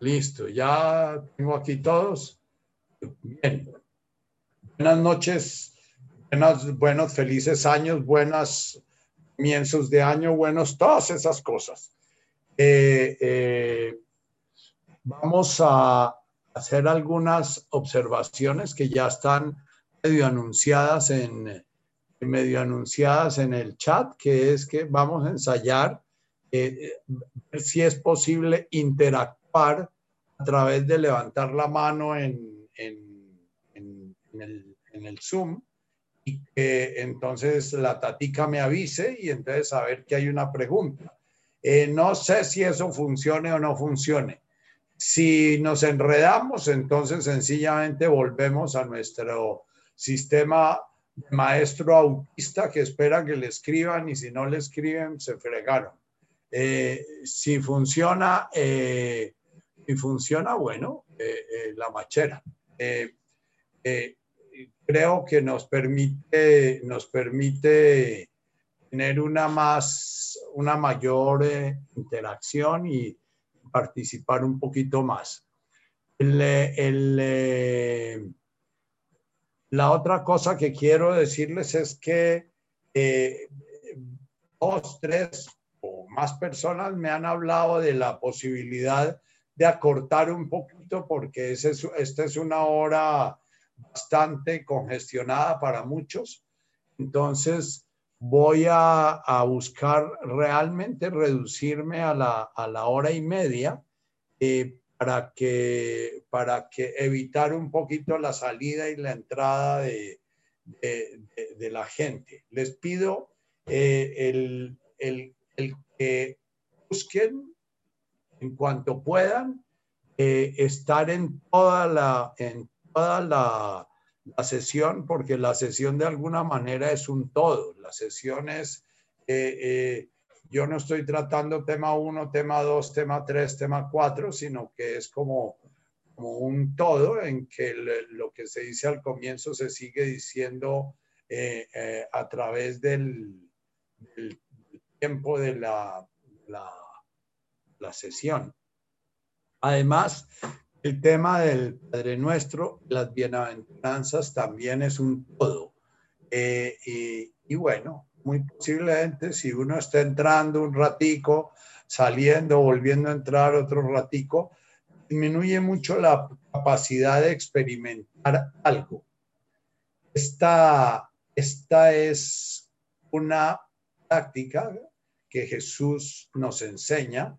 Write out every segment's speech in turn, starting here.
Listo, ya tengo aquí todos. Bien. Buenas noches, buenos, felices años, buenas comienzos de año, buenos, todas esas cosas. Eh, eh, vamos a hacer algunas observaciones que ya están medio anunciadas en, medio anunciadas en el chat, que es que vamos a ensayar eh, ver si es posible interactuar a través de levantar la mano en, en, en, el, en el Zoom y que entonces la tatica me avise y entonces saber que hay una pregunta. Eh, no sé si eso funcione o no funcione. Si nos enredamos, entonces sencillamente volvemos a nuestro sistema de maestro autista que espera que le escriban y si no le escriben, se fregaron. Eh, si funciona, eh, si funciona, bueno, la machera creo que nos permite, nos permite tener una, más, una mayor eh, interacción y participar un poquito más. Eh, la otra cosa que quiero decirles es que eh, dos, tres o más personas me han hablado de la posibilidad de acortar un poquito porque esta es una hora bastante congestionada para muchos. Entonces, voy a, buscar realmente reducirme a la, hora y media eh, para, que, para que evitar un poquito la salida y la entrada de, la gente. Les pido eh, el, que busquen en cuanto puedan eh, estar en toda la, en toda la, sesión, porque la sesión de alguna manera es un todo. La sesión es, eh, eh, yo no estoy tratando tema 1, tema 2, tema 3, tema 4, sino que es como, un todo en que lo que se dice al comienzo se sigue diciendo a través del, tiempo de la, la, la sesión. Además, el tema del Padre Nuestro, las bienaventuranzas también es un todo. Eh, y, bueno, muy posiblemente si uno está entrando un ratico, saliendo, volviendo a entrar otro ratico, disminuye mucho la capacidad de experimentar algo. Esta, esta es una práctica que Jesús nos enseña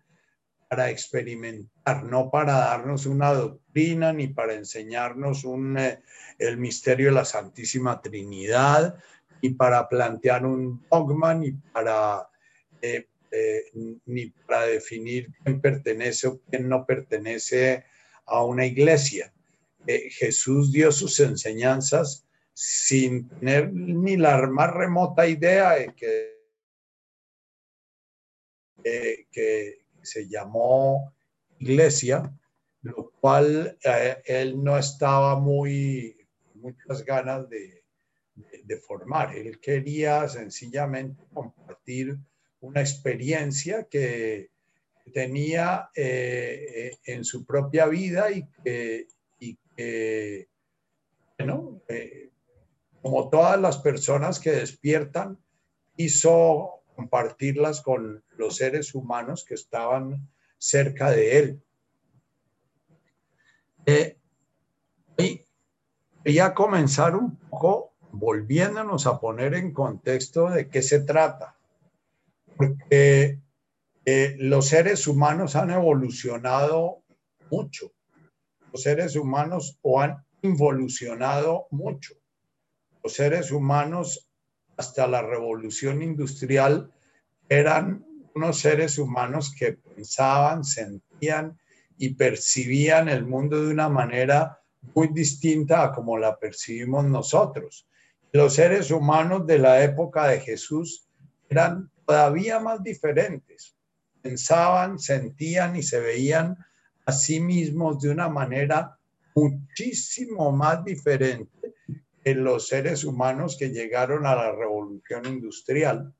para experimentar, no para darnos una doctrina ni para enseñarnos un, eh, el misterio de la Santísima Trinidad, ni para plantear un dogma, ni para, eh, eh, ni para definir quién pertenece o quién no pertenece a una iglesia. Jesús dio sus enseñanzas sin tener ni la más remota idea de que, que se llamó iglesia, lo cual eh, él no estaba muy, muchas ganas de, formar. Él quería sencillamente compartir una experiencia que tenía eh, en su propia vida y que, y que bueno, eh, como todas las personas que despiertan, hizo compartirlas con los seres humanos que estaban cerca de él. Eh, y quería comenzar un poco volviéndonos a poner en contexto de qué se trata, porque eh, los seres humanos han evolucionado mucho, los seres humanos o han involucionado mucho. Los seres humanos hasta la revolución industrial eran unos seres humanos que pensaban, sentían y percibían el mundo de una manera muy distinta a como la percibimos nosotros. Los seres humanos de la época de Jesús eran todavía más diferentes. Pensaban, sentían y se veían a sí mismos de una manera muchísimo más diferente en los seres humanos que llegaron a la revolución industrial.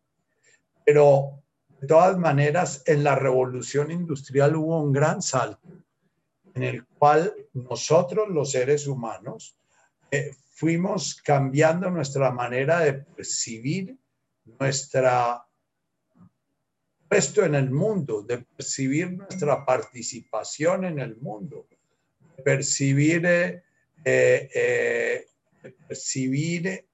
Pero de todas maneras, en la revolución industrial hubo un gran salto en el cual nosotros los seres humanos eh, fuimos cambiando nuestra manera de percibir nuestra puesto en el mundo, de percibir nuestra participación en el mundo, de percibir, eh, eh, percibir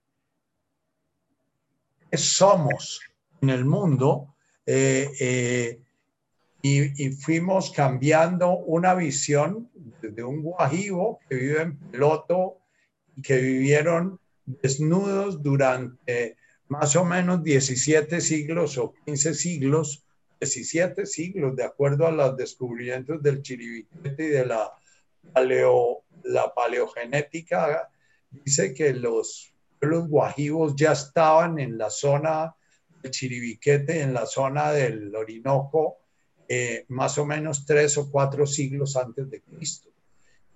qué somos en el mundo y, y, fuimos cambiando una visión de un guajivo que vive en peloto y que vivieron desnudos durante más o menos 17 siglos o 15 siglos 17 siglos, de acuerdo a los descubrimientos del Chiribiquete y de la, paleo, la paleogenética, dice que los pueblos guajivos ya estaban en la zona del Chiribiquete, en la zona del Orinoco, eh, más o menos tres o cuatro siglos antes de Cristo.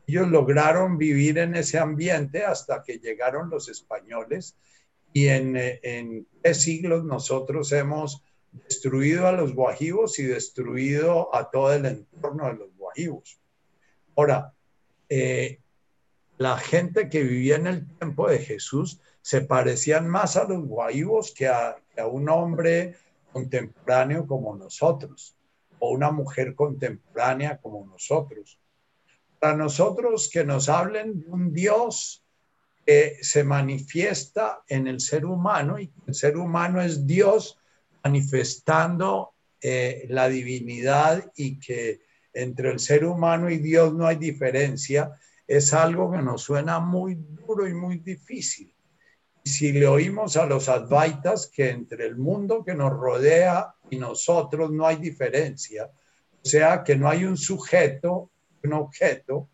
Ellos lograron vivir en ese ambiente hasta que llegaron los españoles y en, eh, en tres siglos nosotros hemos destruido a los guajivos y destruido a todo el entorno de los guajivos. Ahora, eh, la gente que vivía en el tiempo de Jesús se parecían más a los guajivos que a, a un hombre contemporáneo como nosotros o una mujer contemporánea como nosotros. Para nosotros que nos hablen de un Dios que se manifiesta en el ser humano y el ser humano es Dios manifestando eh, la divinidad y que entre el ser humano y Dios no hay diferencia, es algo que nos suena muy duro y muy difícil. Si le oímos a los advaitas que entre el mundo que nos rodea y nosotros no hay diferencia, o sea que no hay un sujeto, un objeto,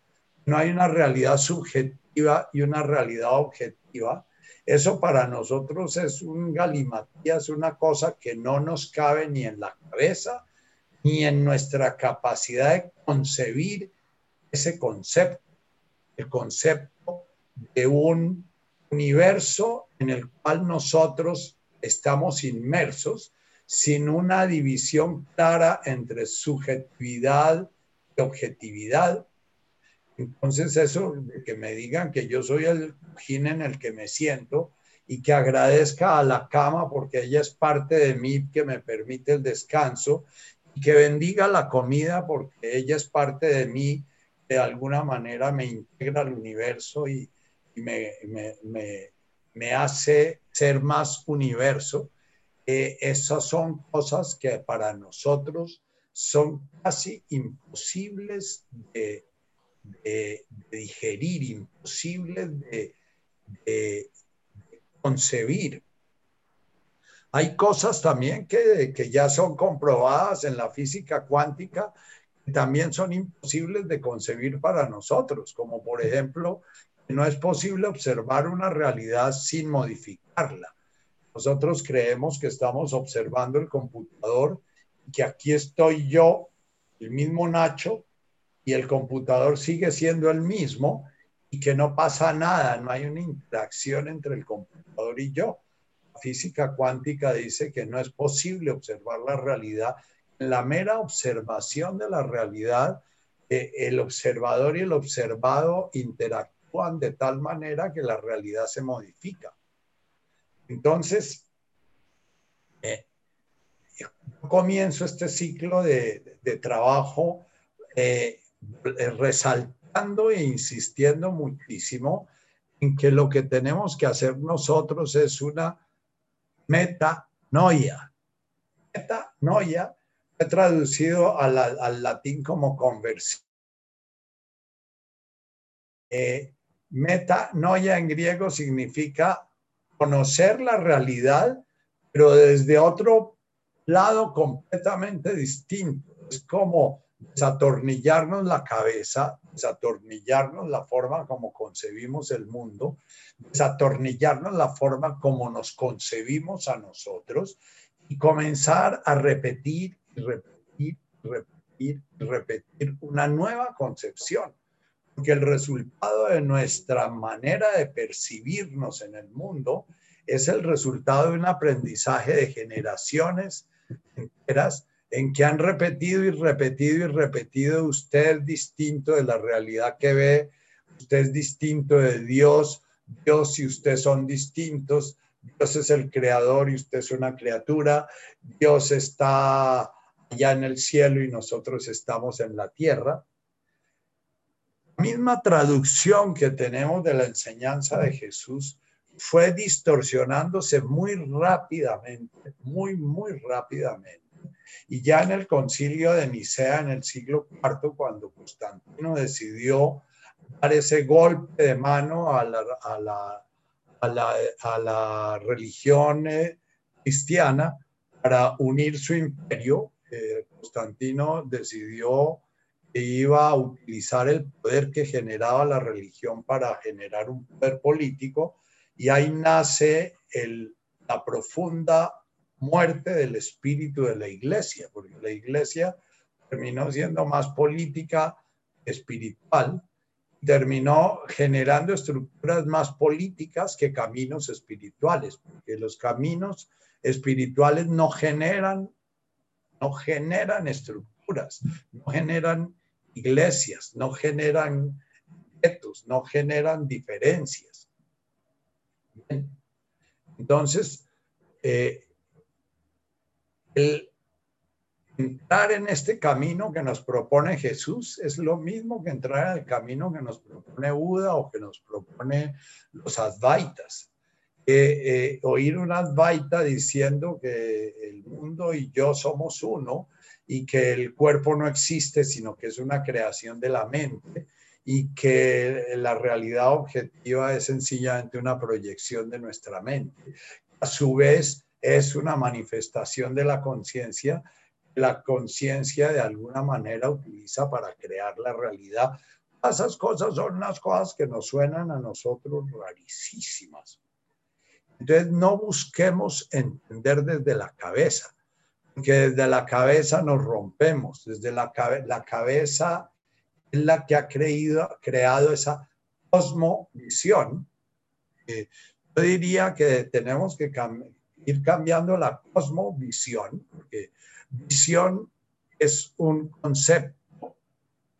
no hay una realidad subjetiva y una realidad objetiva, eso para nosotros es un galimatías, una cosa que no nos cabe ni en la cabeza ni en nuestra capacidad de concebir ese concepto, el concepto de un universo en el cual nosotros estamos inmersos sin una división clara entre subjetividad y objetividad, entonces eso, de que me digan que yo soy el cojín en el que me siento y que agradezca a la cama porque ella es parte de mí que me permite el descanso y que bendiga la comida porque ella es parte de mí, de alguna manera me integra al universo y, me, me, hace ser más universo. Eh, esas son cosas que para nosotros son casi imposibles de de, digerir, imposible de, concebir. Hay cosas también que, que, ya son comprobadas en la física cuántica también son imposibles de concebir para nosotros, como por ejemplo, no es posible observar una realidad sin modificarla. Nosotros creemos que estamos observando el computador que aquí estoy yo, el mismo Nacho, y el computador sigue siendo el mismo y que no pasa nada, no hay una interacción entre el computador y yo. La física cuántica dice que no es posible observar la realidad. La mera observación de la realidad, eh, el observador y el observado interactúan de tal manera que la realidad se modifica. Entonces, eh, comienzo este ciclo de, trabajo eh, resaltando e insistiendo muchísimo en que lo que tenemos que hacer nosotros es una metanoia. Metanoia he traducido al, latín como conversión. Eh, metanoia en griego significa conocer la realidad, pero desde otro lado completamente distinto. Es como desatornillarnos la cabeza, desatornillarnos la forma como concebimos el mundo, desatornillarnos la forma como nos concebimos a nosotros y comenzar a repetir repetir, repetir, repetir una nueva concepción. Porque el resultado de nuestra manera de percibirnos en el mundo es el resultado de un aprendizaje de generaciones enteras en que han repetido y repetido y repetido, usted es distinto de la realidad que ve, usted es distinto de Dios, Dios y usted son distintos, Dios es el creador y usted es una criatura, Dios está allá en el cielo y nosotros estamos en la tierra. La misma traducción que tenemos de la enseñanza de Jesús fue distorsionándose muy rápidamente, muy, muy rápidamente. Y ya en el concilio de Nicea en el siglo IV, cuando Constantino decidió dar ese golpe de mano a la, religión eh, cristiana para unir su imperio, eh, Constantino decidió que iba a utilizar el poder que generaba la religión para generar un poder político y ahí nace la profunda muerte del espíritu de la iglesia, porque la iglesia terminó siendo más política espiritual, terminó generando estructuras más políticas que caminos espirituales, porque los caminos espirituales no generan, no generan estructuras, no generan iglesias, no generan etos, no generan diferencias. Entonces, eh, entrar en este camino que nos propone Jesús es lo mismo que entrar en el camino que nos propone Buda o que nos propone los Advaitas. Eh, oír un Advaita diciendo que el mundo y yo somos uno y que el cuerpo no existe, sino que es una creación de la mente y que la realidad objetiva es sencillamente una proyección de nuestra mente. A su vez, es una manifestación de la conciencia, la conciencia de alguna manera utiliza para crear la realidad. Esas cosas son unas cosas que nos suenan a nosotros rarísimas. Entonces, no busquemos entender desde la cabeza, porque desde la cabeza nos rompemos, desde la, la cabeza es la que ha creído, creado esa cosmovisión. Eh, yo diría que tenemos que ir cambiando la cosmovisión, porque visión es un concepto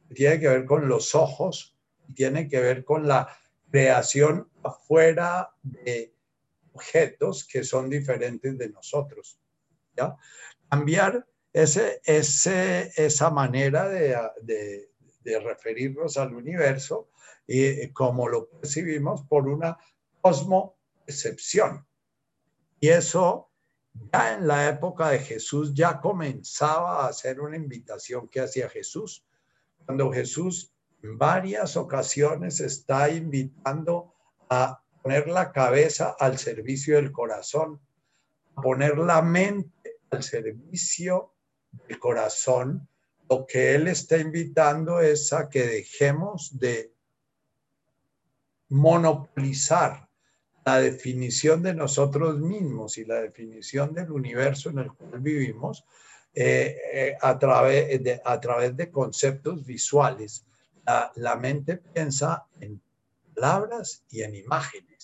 que tiene que ver con los ojos, tiene que ver con la creación afuera de objetos que son diferentes de nosotros. ¿ya? Cambiar ese, ese, esa manera de, de, de referirnos al universo y como lo percibimos por una cosmocepción. Y eso ya en la época de Jesús ya comenzaba a ser una invitación que hacía Jesús. Cuando Jesús en varias ocasiones está invitando a poner la cabeza al servicio del corazón, poner la mente al servicio del corazón, lo que él está invitando es a que dejemos de monopolizar la definición de nosotros mismos y la definición del universo en el cual vivimos eh, eh, a, través de, a través de conceptos visuales. La, mente piensa en palabras y en imágenes.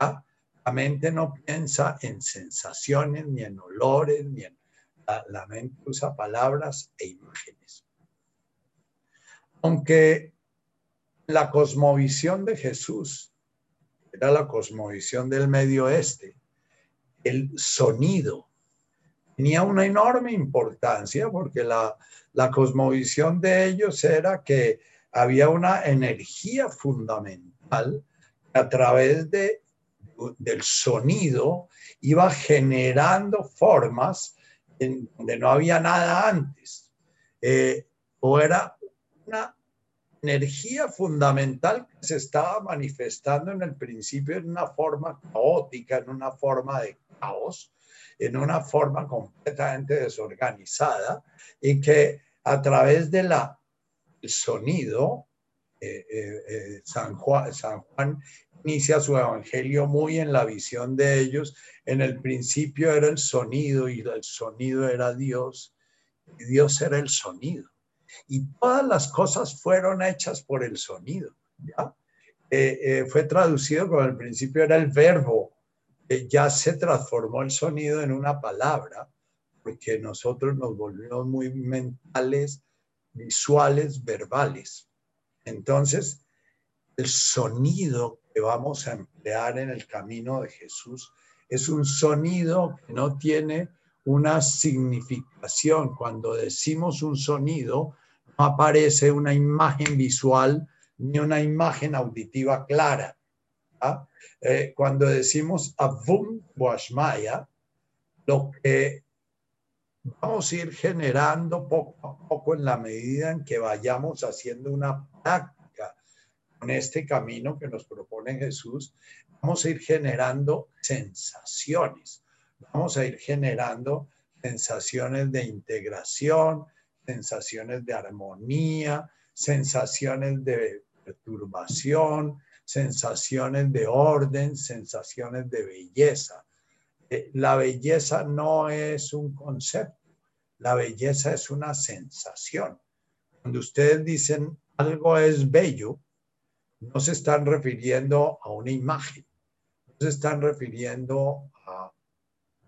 La mente no piensa en sensaciones, ni en olores, ni en... La, mente usa palabras e imágenes. Aunque la cosmovisión de Jesús era la cosmovisión del medio oeste, el sonido tenía una enorme importancia porque la, la cosmovisión de ellos era que había una energía fundamental a través de, del sonido iba generando formas en donde no había nada antes. Eh, o era una energía fundamental que se estaba manifestando en el principio en una forma caótica, en una forma de caos, en una forma completamente desorganizada y que a través de la el sonido eh, eh, San Juan inicia su evangelio muy en la visión de ellos. En el principio era el sonido y el sonido era Dios y Dios era el sonido y todas las cosas fueron hechas por el sonido. ¿ya? Eh, eh, fue traducido como al principio era el verbo, ya se transformó el sonido en una palabra, porque nosotros nos volvimos muy mentales, visuales, verbales. Entonces, el sonido que vamos a emplear en el camino de Jesús es un sonido que no tiene una significación. Cuando decimos un sonido, no aparece una imagen visual ni una imagen auditiva clara. Eh, cuando decimos Avum Boashmaya, lo que vamos a ir generando poco a poco en la medida en que vayamos haciendo una práctica con este camino que nos propone Jesús, vamos a ir generando sensaciones, vamos a ir generando sensaciones de integración, sensaciones de armonía, sensaciones de perturbación, sensaciones de orden, sensaciones de belleza. Eh, la belleza no es un concepto, la belleza es una sensación. Cuando ustedes dicen algo es bello, no se están refiriendo a una imagen, no se están refiriendo a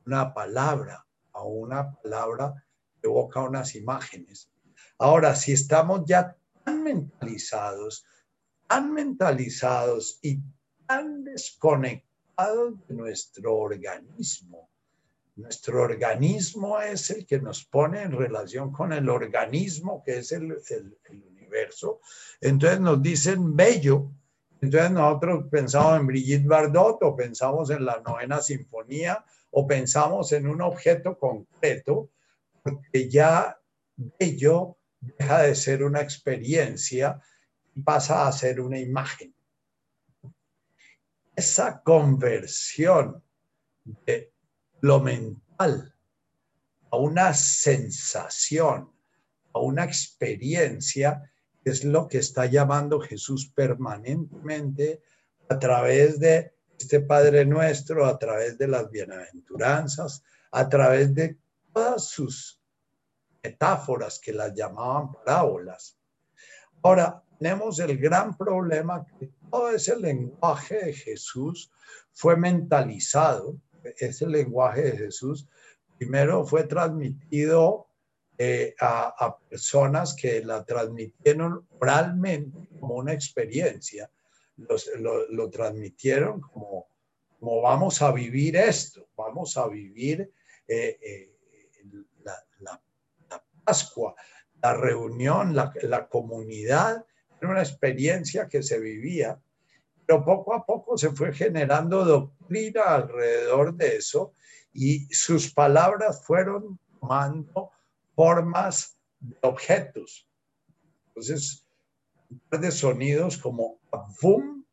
una palabra, a una palabra que evoca unas imágenes. Ahora, si estamos ya tan mentalizados tan mentalizados y tan desconectados de nuestro organismo. Nuestro organismo es el que nos pone en relación con el organismo que es el, Entonces nos dicen bello. Entonces nosotros pensamos en Brigitte Bardot o pensamos en la novena sinfonía o pensamos en un objeto concreto porque ya bello deja de ser una experiencia pasa a ser una imagen. Esa conversión de lo mental a una sensación, a una experiencia, es lo que está llamando Jesús permanentemente a través de este Padre nuestro, a través de las bienaventuranzas, a través de todas sus metáforas que las llamaban parábolas. Ahora, tenemos el gran problema que todo ese lenguaje de Jesús fue mentalizado. Ese lenguaje de Jesús primero fue transmitido eh, a, personas que la transmitieron oralmente como una experiencia. lo, transmitieron como, como vamos a vivir esto, vamos a vivir eh, eh, la, Pascua, la reunión, la, la comunidad era una experiencia que se vivía, pero poco a poco se fue generando doctrina alrededor de eso y sus palabras fueron tomando formas de objetos. Entonces, de sonidos como boom,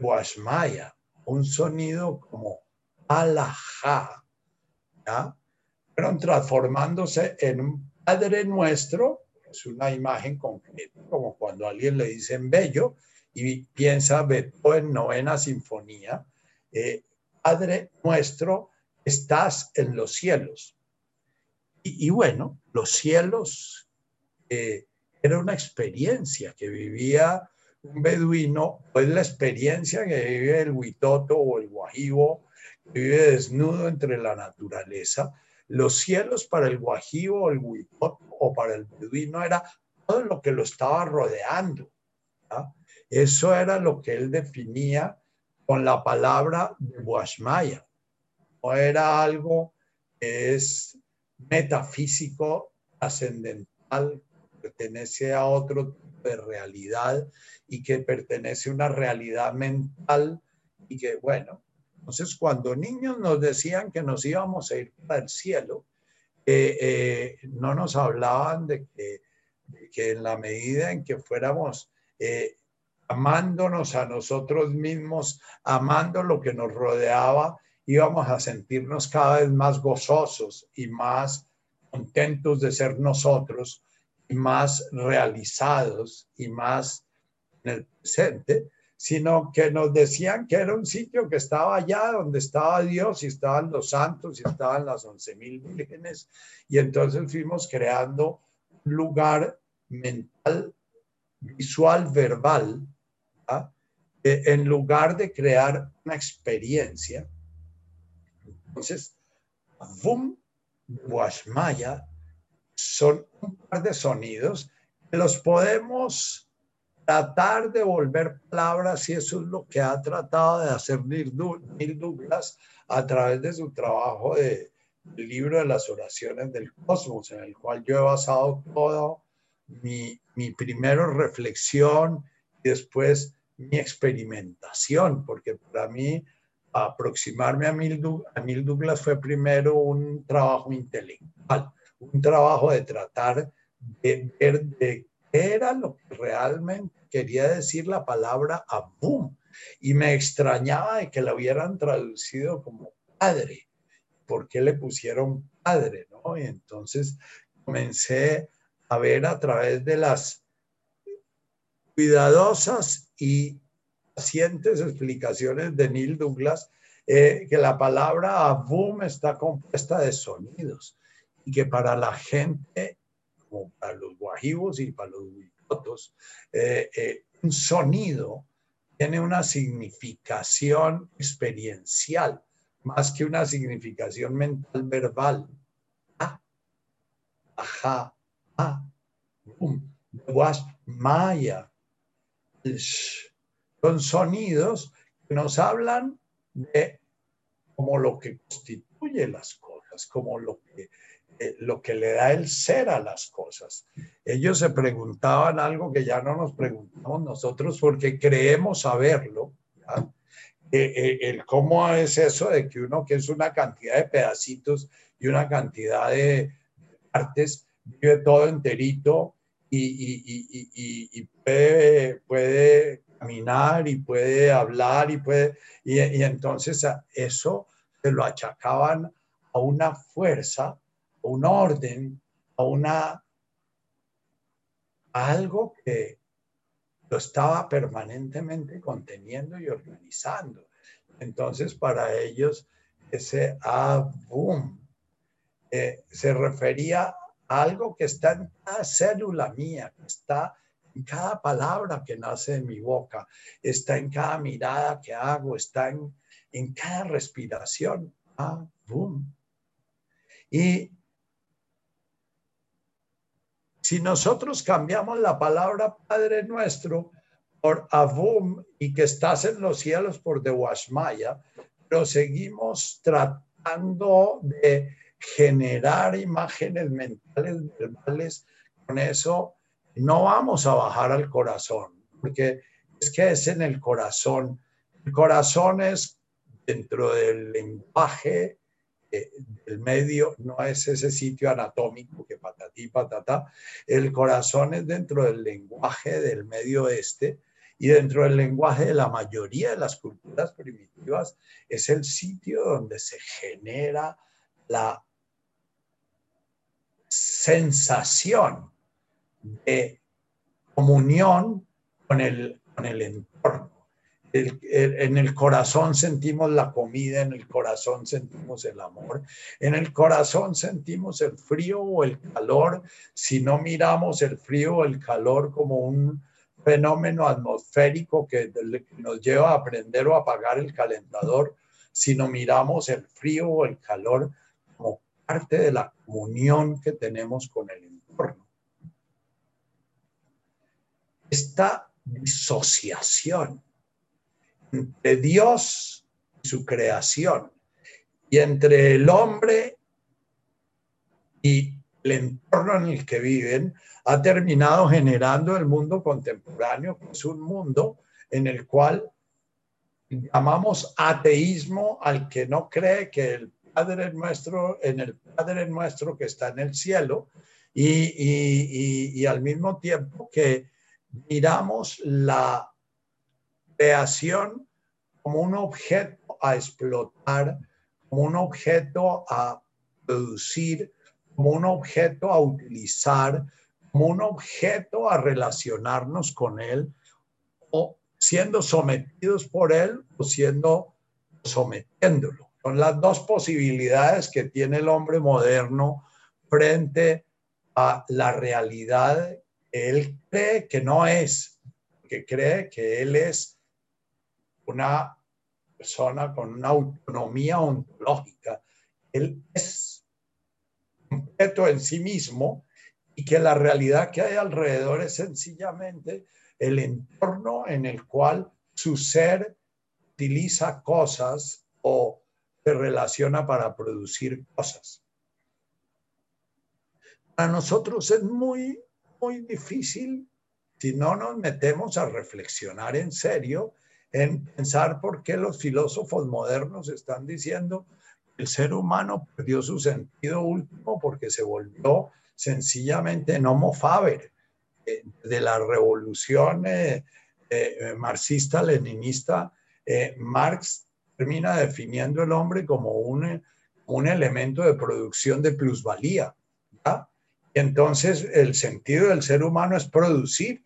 washmaya, un sonido como alajá, ¿ya? fueron transformándose en un Padre Nuestro es una imagen concreta, como cuando a alguien le dicen bello y piensa Beethoven, novena sinfonía, eh, Padre nuestro, estás en los cielos. Y, bueno, los cielos eh, era una experiencia que vivía un beduino, pues la experiencia que vive el huitoto o el guajibo, que vive desnudo entre la naturaleza, los cielos para el guajibo, el huipot o para el beduino era todo lo que lo estaba rodeando. Eso era lo que él definía con la palabra de Buashmaya. No era algo que es metafísico, trascendental, pertenece a otro tipo de realidad y que pertenece a una realidad mental y que, bueno, entonces, cuando niños nos decían que nos íbamos a ir para el cielo, eh, no nos hablaban de que, en la medida en que fuéramos eh, amándonos a nosotros mismos, amando lo que nos rodeaba, íbamos a sentirnos cada vez más gozosos y más contentos de ser nosotros y más realizados y más en el presente, sino que nos decían que era un sitio que estaba allá donde estaba Dios y estaban los santos y estaban las once mil vírgenes. Y entonces fuimos creando un lugar mental, visual, verbal, en lugar de crear una experiencia. Entonces, boom, Guasmaya son un par de sonidos que los podemos tratar de volver palabras y eso es lo que ha tratado de hacer Neil Douglas a través de su trabajo de, del libro de las oraciones del cosmos, en el cual yo he basado todo mi, mi primero reflexión y después mi experimentación, porque para mí aproximarme a Neil, a Douglas fue primero un trabajo intelectual, un trabajo de tratar de ver de qué era lo que realmente quería decir la palabra Abum. Y me extrañaba de que la hubieran traducido como padre. ¿Por qué le pusieron padre? ¿no? Y entonces comencé a ver a través de las cuidadosas y pacientes explicaciones de Neil Douglas eh, que la palabra Abum está compuesta de sonidos y que para la gente, como para los guajivos y para los huicotos, eh, eh, un sonido tiene una significación experiencial más que una significación mental verbal. Ah, ajá, ah, boom, was, maya. Son sonidos que nos hablan de como lo que constituye las cosas, como lo que, eh, lo que le da el ser a las cosas. Ellos se preguntaban algo que ya no nos preguntamos nosotros porque creemos saberlo. Eh, eh, el cómo es eso de que uno que es una cantidad de pedacitos y una cantidad de partes vive todo enterito y, y, y, puede, puede caminar y puede hablar y puede, y, entonces eso se lo achacaban a una fuerza, a un orden, a una, algo que lo estaba permanentemente conteniendo y organizando. Entonces, para ellos, ese boom, eh, se refería a algo que está en cada célula mía, que está en cada palabra que nace de mi boca, está en cada mirada que hago, está en, en cada respiración. Ah. Y si nosotros cambiamos la palabra Padre nuestro por Avum y que estás en los cielos por Dewashmaya, pero seguimos tratando de generar imágenes mentales verbales, con eso no vamos a bajar al corazón, porque es que es en el corazón. El corazón es dentro del lenguaje eh, del medio, no es ese sitio anatómico que patatí, patata. El corazón es dentro del lenguaje del medio oeste y dentro del lenguaje de la mayoría de las culturas primitivas es el sitio donde se genera la sensación de comunión con el, con el entorno. en el corazón sentimos la comida, en el corazón sentimos el amor, en el corazón sentimos el frío o el calor. Si no miramos el frío o el calor como un fenómeno atmosférico que nos lleva a aprender o apagar el calentador, sino miramos el frío o el calor como parte de la comunión que tenemos con el entorno esta disociación entre Dios y su creación y entre el hombre y el entorno en el que viven ha terminado generando el mundo contemporáneo, que es un mundo en el cual llamamos ateísmo al que no cree que el Padre nuestro, en el Padre nuestro que está en el cielo, y, y al mismo tiempo que miramos la creación como un objeto a explotar, como un objeto a producir, como un objeto a utilizar, como un objeto a relacionarnos con él, o siendo sometidos por él o siendo sometiéndolo. Son las dos posibilidades que tiene el hombre moderno frente a la realidad él cree que no es, que cree que él es una persona con una autonomía ontológica. Él es completo en sí mismo y que la realidad que hay alrededor es sencillamente el entorno en el cual su ser utiliza cosas o se relaciona para producir cosas. Para nosotros es muy, muy difícil si no nos metemos a reflexionar en serio, en pensar por qué los filósofos modernos están diciendo que el ser humano perdió su sentido último porque se volvió sencillamente en homo faber. Eh, de la revolución eh, eh, marxista-leninista, Marx termina definiendo el hombre como un, un elemento de producción de plusvalía. Entonces, el sentido del ser humano es producir.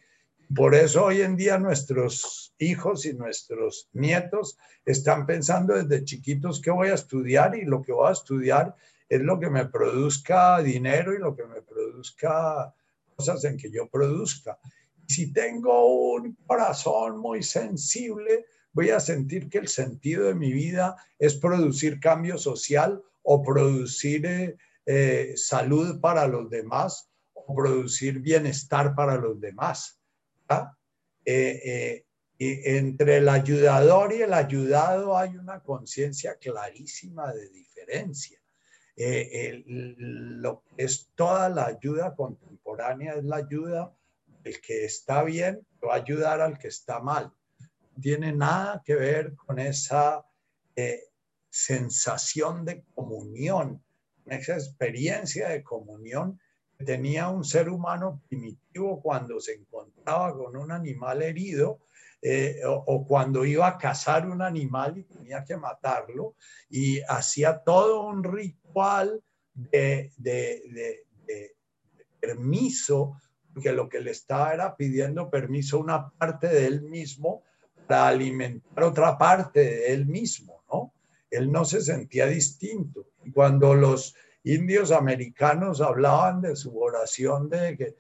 Por eso hoy en día nuestros hijos y nuestros nietos están pensando desde chiquitos qué voy a estudiar y lo que voy a estudiar es lo que me produzca dinero y lo que me produzca cosas en que yo produzca. Si tengo un corazón muy sensible, voy a sentir que el sentido de mi vida es producir cambio social o producir eh, eh, salud para los demás o producir bienestar para los demás. Eh, entre el ayudador y el ayudado hay una conciencia clarísima de diferencia. Eh, lo que es toda la ayuda contemporánea es la ayuda del que está bien, va ayudar al que está mal. No tiene nada que ver con esa eh, sensación de comunión, esa experiencia de comunión que tenía un ser humano primitivo cuando se encontraba con un animal herido eh, o, cuando iba a cazar un animal y tenía que matarlo y hacía todo un ritual de, permiso, porque lo que le estaba era pidiendo permiso a una parte de él mismo para alimentar otra parte de él mismo. Él no se sentía distinto. Cuando los indios americanos hablaban de su oración de que,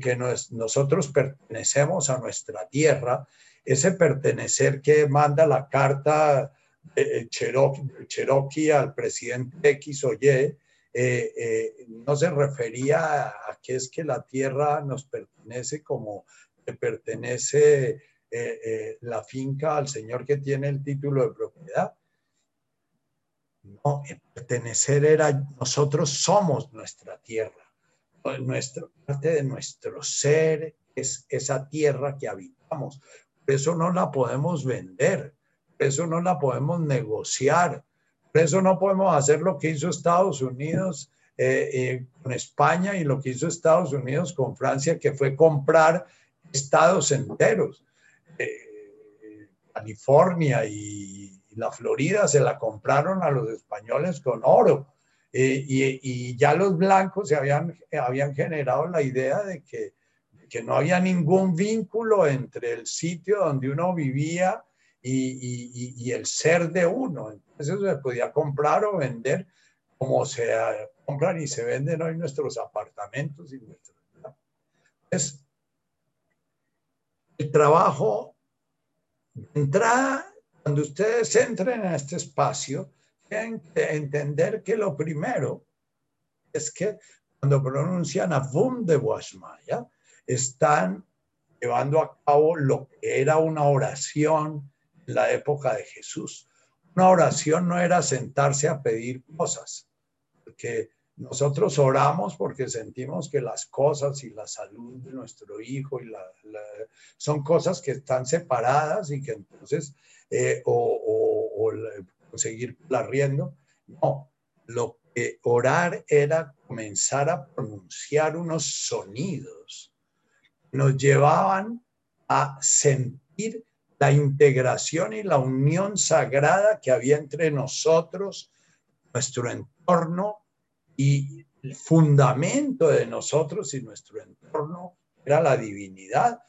que nosotros pertenecemos a nuestra tierra, ese pertenecer que manda la carta de Cherokee, al presidente X o Y, eh, eh, no se refería a que es que la tierra nos pertenece como que pertenece eh, la finca al señor que tiene el título de propiedad. No, pertenecer era, nosotros somos nuestra tierra. Nuestra parte de nuestro ser es esa tierra que habitamos eso no la podemos vender, eso no la podemos negociar, eso no podemos hacer lo que hizo Estados Unidos eh, eh, con España y lo que hizo Estados Unidos con Francia, que fue comprar estados enteros. Eh, California y, la Florida se la compraron a los españoles con oro. Y, y, ya los blancos se habían, habían generado la idea de que que no había ningún vínculo entre el sitio donde uno vivía y, el ser de uno. Entonces se podía comprar o vender como se compran y se venden hoy nuestros apartamentos y nuestros. Entonces, el trabajo de entrada, cuando ustedes entren en este espacio, tienen que entender que lo primero es que cuando pronuncian a de Guasmaya, están llevando a cabo lo que era una oración en la época de Jesús. Una oración no era sentarse a pedir cosas, porque nosotros oramos porque sentimos que las cosas y la salud de nuestro hijo y son cosas que están separadas y que entonces eh, o, o, conseguir la riendo. No, lo que orar era comenzar a pronunciar unos sonidos nos llevaban a sentir la integración y la unión sagrada que había entre nosotros, nuestro entorno y el fundamento de nosotros y nuestro entorno era la divinidad.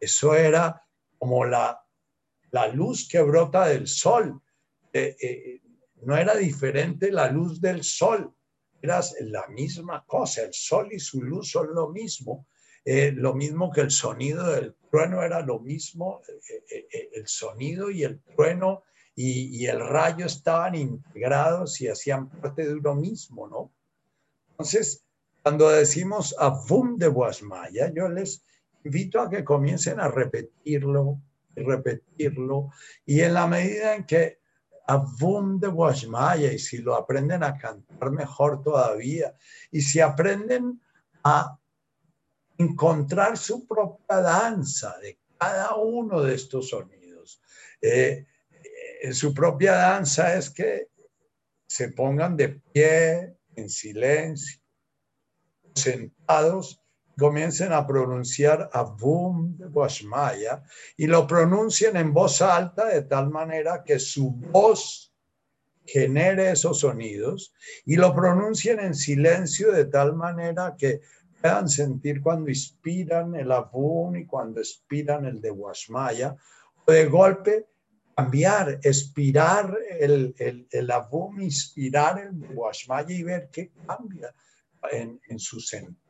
Eso era como la, la luz que brota del sol. Eh, eh, no era diferente la luz del sol, era la misma cosa. El sol y su luz son lo mismo eh, lo mismo que el sonido del trueno era lo mismo, el sonido y el trueno y, el rayo estaban integrados y hacían parte de uno mismo, ¿no? Entonces, cuando decimos Avum de Guasmaya, yo les invito a que comiencen a repetirlo, repetirlo, y en la medida en que Avum de Guasmaya, y si lo aprenden a cantar mejor todavía, y si aprenden a encontrar su propia danza de cada uno de estos sonidos. Eh, eh, su propia danza es que se pongan de pie, en silencio, sentados, comiencen a pronunciar Avum de Guashmaya y lo pronuncien en voz alta de tal manera que su voz genere esos sonidos y lo pronuncien en silencio de tal manera que puedan sentir cuando inspiran el Avum y cuando expiran el de Guashmaya o de golpe cambiar, expirar el, el, el Avum, inspirar el de Guashmaya y ver qué cambia en, en su sentir.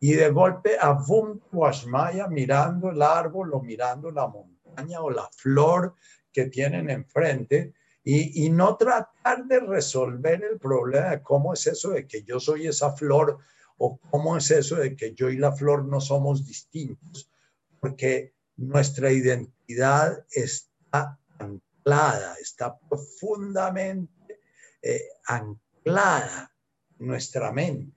Y de golpe Avum Guashmaya mirando el árbol o mirando la montaña o la flor que tienen enfrente y, y no tratar de resolver el problema de cómo es eso de que yo soy esa flor o cómo es eso de que yo y la flor no somos distintos, porque nuestra identidad está anclada, está profundamente eh, anclada en nuestra mente.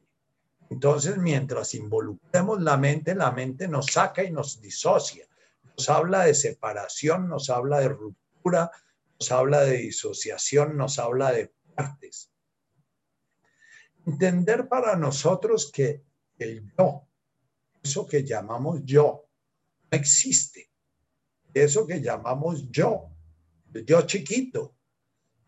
Entonces, mientras involucremos la mente, la mente nos saca y nos disocia. Nos habla de separación, nos habla de ruptura, nos habla de disociación, nos habla de partes. Entender para nosotros que el yo, eso que llamamos yo, no existe. Eso que llamamos yo, el yo chiquito,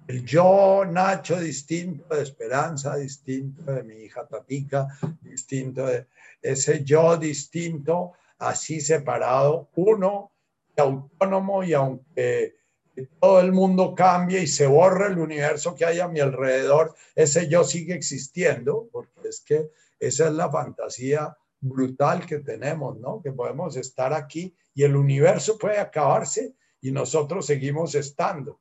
el yo Nacho distinto de Esperanza, distinto de mi hija Tatica, distinto de ese yo distinto, así separado, uno autónomo y aunque todo el mundo cambie y se borre el universo que hay a mi alrededor, ese yo sigue existiendo, porque es que esa es la fantasía brutal que tenemos, ¿no? Que podemos estar aquí y el universo puede acabarse y nosotros seguimos estando.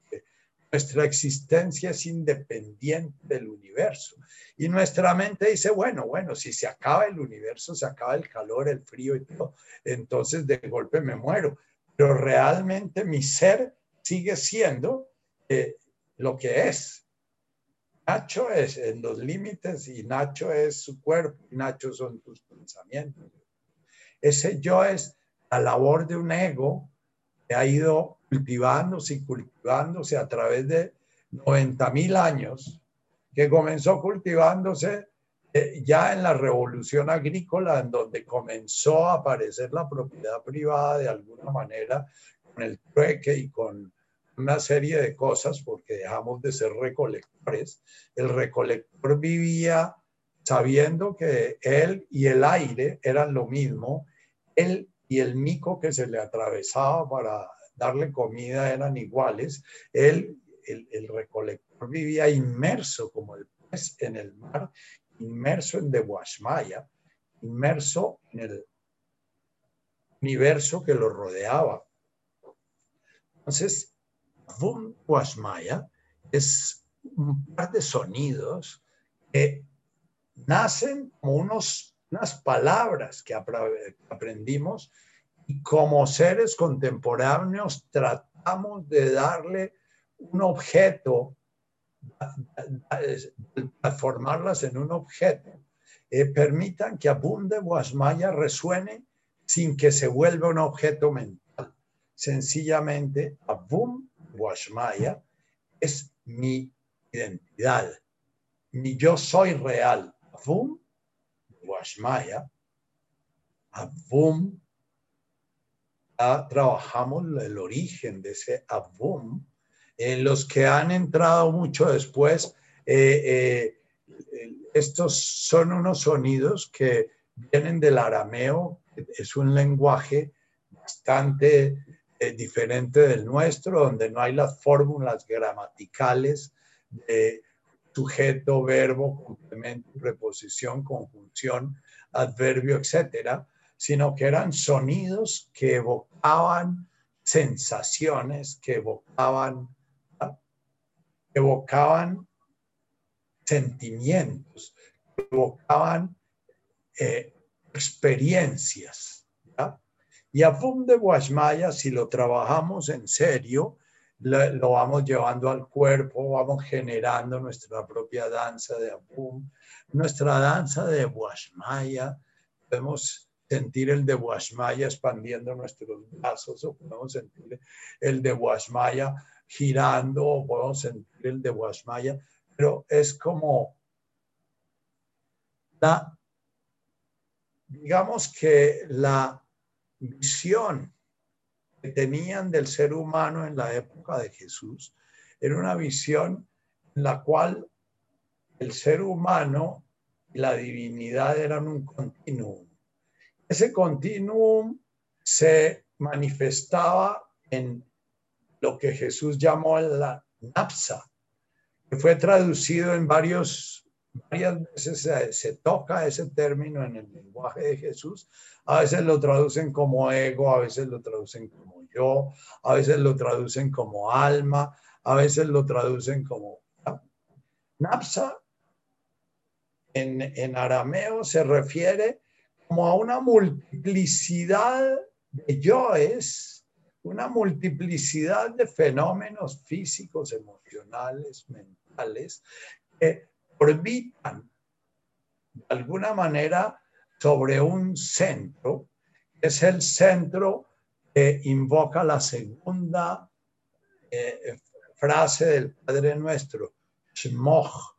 Nuestra existencia es independiente del universo. Y nuestra mente dice, bueno, bueno, si se acaba el universo, se acaba el calor, el frío y todo, entonces de golpe me muero. Pero realmente mi ser sigue siendo eh, lo que es. Nacho es en los límites y Nacho es su cuerpo y Nacho son tus pensamientos. Ese yo es la labor de un ego que ha ido cultivándose y cultivándose a través de 90 mil años, que comenzó cultivándose eh, ya en la revolución agrícola, en donde comenzó a aparecer la propiedad privada de alguna manera con el trueque y con una serie de cosas porque dejamos de ser recolectores. El recolector vivía sabiendo que él y el aire eran lo mismo, él y el mico que se le atravesaba para darle comida eran iguales. Él, el, recolector vivía inmerso como el pez en el mar, inmerso en Dehuashmaya, inmerso en el universo que lo rodeaba. Entonces, Vum Guasmaya es un par de sonidos que nacen como unos, unas palabras que aprendimos y como seres contemporáneos tratamos de darle un objeto, transformarlas en un objeto. Eh, permitan que Abunde Guasmaya resuene sin que se vuelva un objeto mental. Sencillamente, Abum Guashmaya es mi identidad, mi yo soy real. Avum Guashmaya, Avum, trabajamos el origen de ese Avum. En los que han entrado mucho después, eh, eh, estos son unos sonidos que vienen del arameo, es un lenguaje bastante eh, diferente del nuestro, donde no hay las fórmulas gramaticales de sujeto, verbo, complemento, preposición, conjunción, adverbio, etcétera, sino que eran sonidos que evocaban sensaciones, que evocaban, evocaban sentimientos, evocaban eh, experiencias. Y a Fum de Guashmaya, si lo trabajamos en serio, lo, vamos llevando al cuerpo, vamos generando nuestra propia danza de Afum, nuestra danza de Guashmaya, podemos sentir el de Guashmaya expandiendo nuestros brazos, o podemos sentir el de Guashmaya girando, o podemos sentir el de Guashmaya, pero es como la, digamos que la visión que tenían del ser humano en la época de Jesús era una visión en la cual el ser humano y la divinidad eran un continuum. Ese continuum se manifestaba en lo que Jesús llamó la napsa, que fue traducido en varios, varias veces se, toca ese término en el lenguaje de Jesús, a veces lo traducen como ego, a veces lo traducen como yo, a veces lo traducen como alma, a veces lo traducen como... Napsa. En, en arameo se refiere como a una multiplicidad de yoes, una multiplicidad de fenómenos físicos, emocionales, mentales, que orbitan de alguna manera sobre un centro, que es el centro que invoca la segunda eh, frase del Padre Nuestro, Shmoch,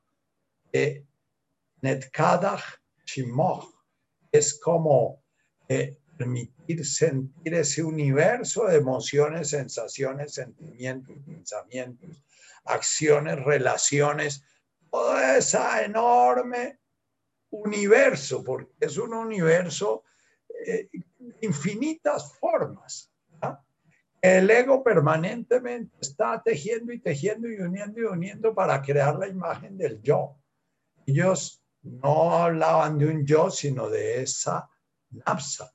Netkadach Shimoch, es como eh, permitir sentir ese universo de emociones, sensaciones, sentimientos, pensamientos, acciones, relaciones, todo ese enorme universo, porque es un universo eh, infinitas formas. El ego permanentemente está tejiendo y tejiendo y uniendo y uniendo para crear la imagen del yo. Ellos no hablaban de un yo, sino de esa napsa.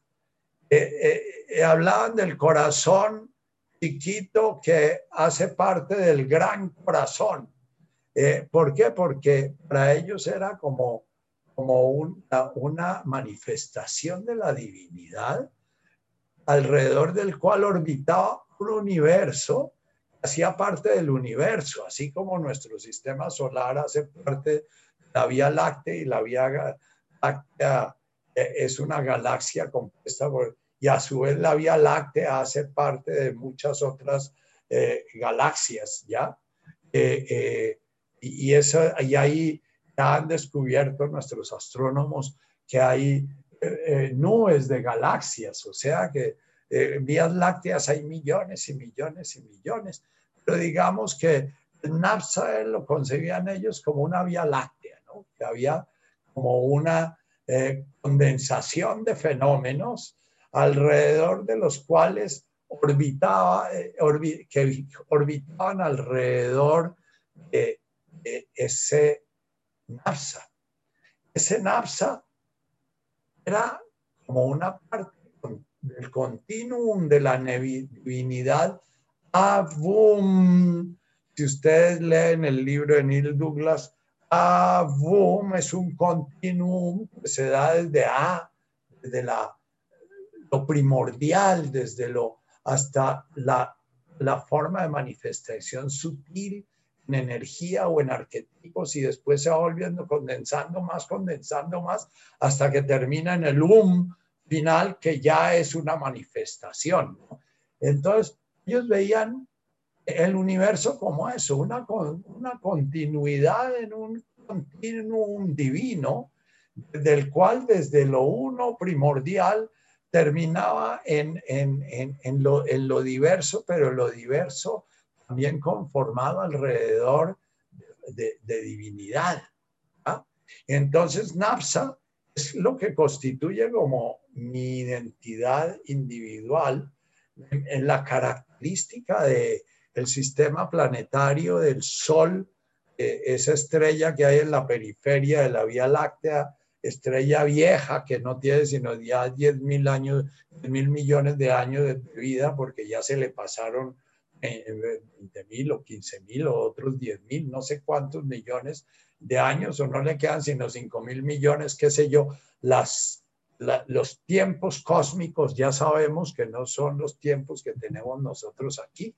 Eh, eh, eh, hablaban del corazón chiquito que hace parte del gran corazón. ¿Por qué? Porque para ellos era como, como una, una manifestación de la divinidad alrededor del cual orbitaba un universo hacía parte del universo, así como nuestro sistema solar hace parte la Vía Láctea y la Vía Láctea eh, es una galaxia compuesta por, y a su vez la Vía Láctea hace parte de muchas otras eh, galaxias, ¿ya? Eh, y, eso, y ahí ya han descubierto nuestros astrónomos que hay nubes de galaxias, o sea que vías lácteas hay millones y millones y millones, pero digamos que NAPSA lo concebían ellos como una vía láctea que había como una eh, condensación de fenómenos alrededor de los cuales orbitaba, eh, que orbitaban alrededor de, ese napsa. Ese napsa era como una parte del continuum de la divinidad Avum. Si ustedes leen el libro de Neil Douglas, Avum es un continuum que se da desde A, desde la, lo primordial, desde lo hasta la, la forma de manifestación sutil en energía o en arquetipos y después se va volviendo condensando más, condensando más, hasta que termina en el um final que ya es una manifestación. Entonces, ellos veían el universo como eso, una, una continuidad en un continuum divino, del cual desde lo uno primordial terminaba en, en, en, lo, en, lo, diverso, pero lo diverso también conformado alrededor de, divinidad. ¿ah? Entonces, Napsa es lo que constituye como mi identidad individual en la característica de, el sistema planetario del Sol, eh, esa estrella que hay en la periferia de la Vía Láctea, estrella vieja que no tiene sino ya 10 mil años, 10 mil millones de años de vida porque ya se le pasaron 20 eh, mil o 15 mil o otros 10 mil, no sé cuántos millones de años o no le quedan sino 5 mil millones, qué sé yo, las, los tiempos cósmicos ya sabemos que no son los tiempos que tenemos nosotros aquí.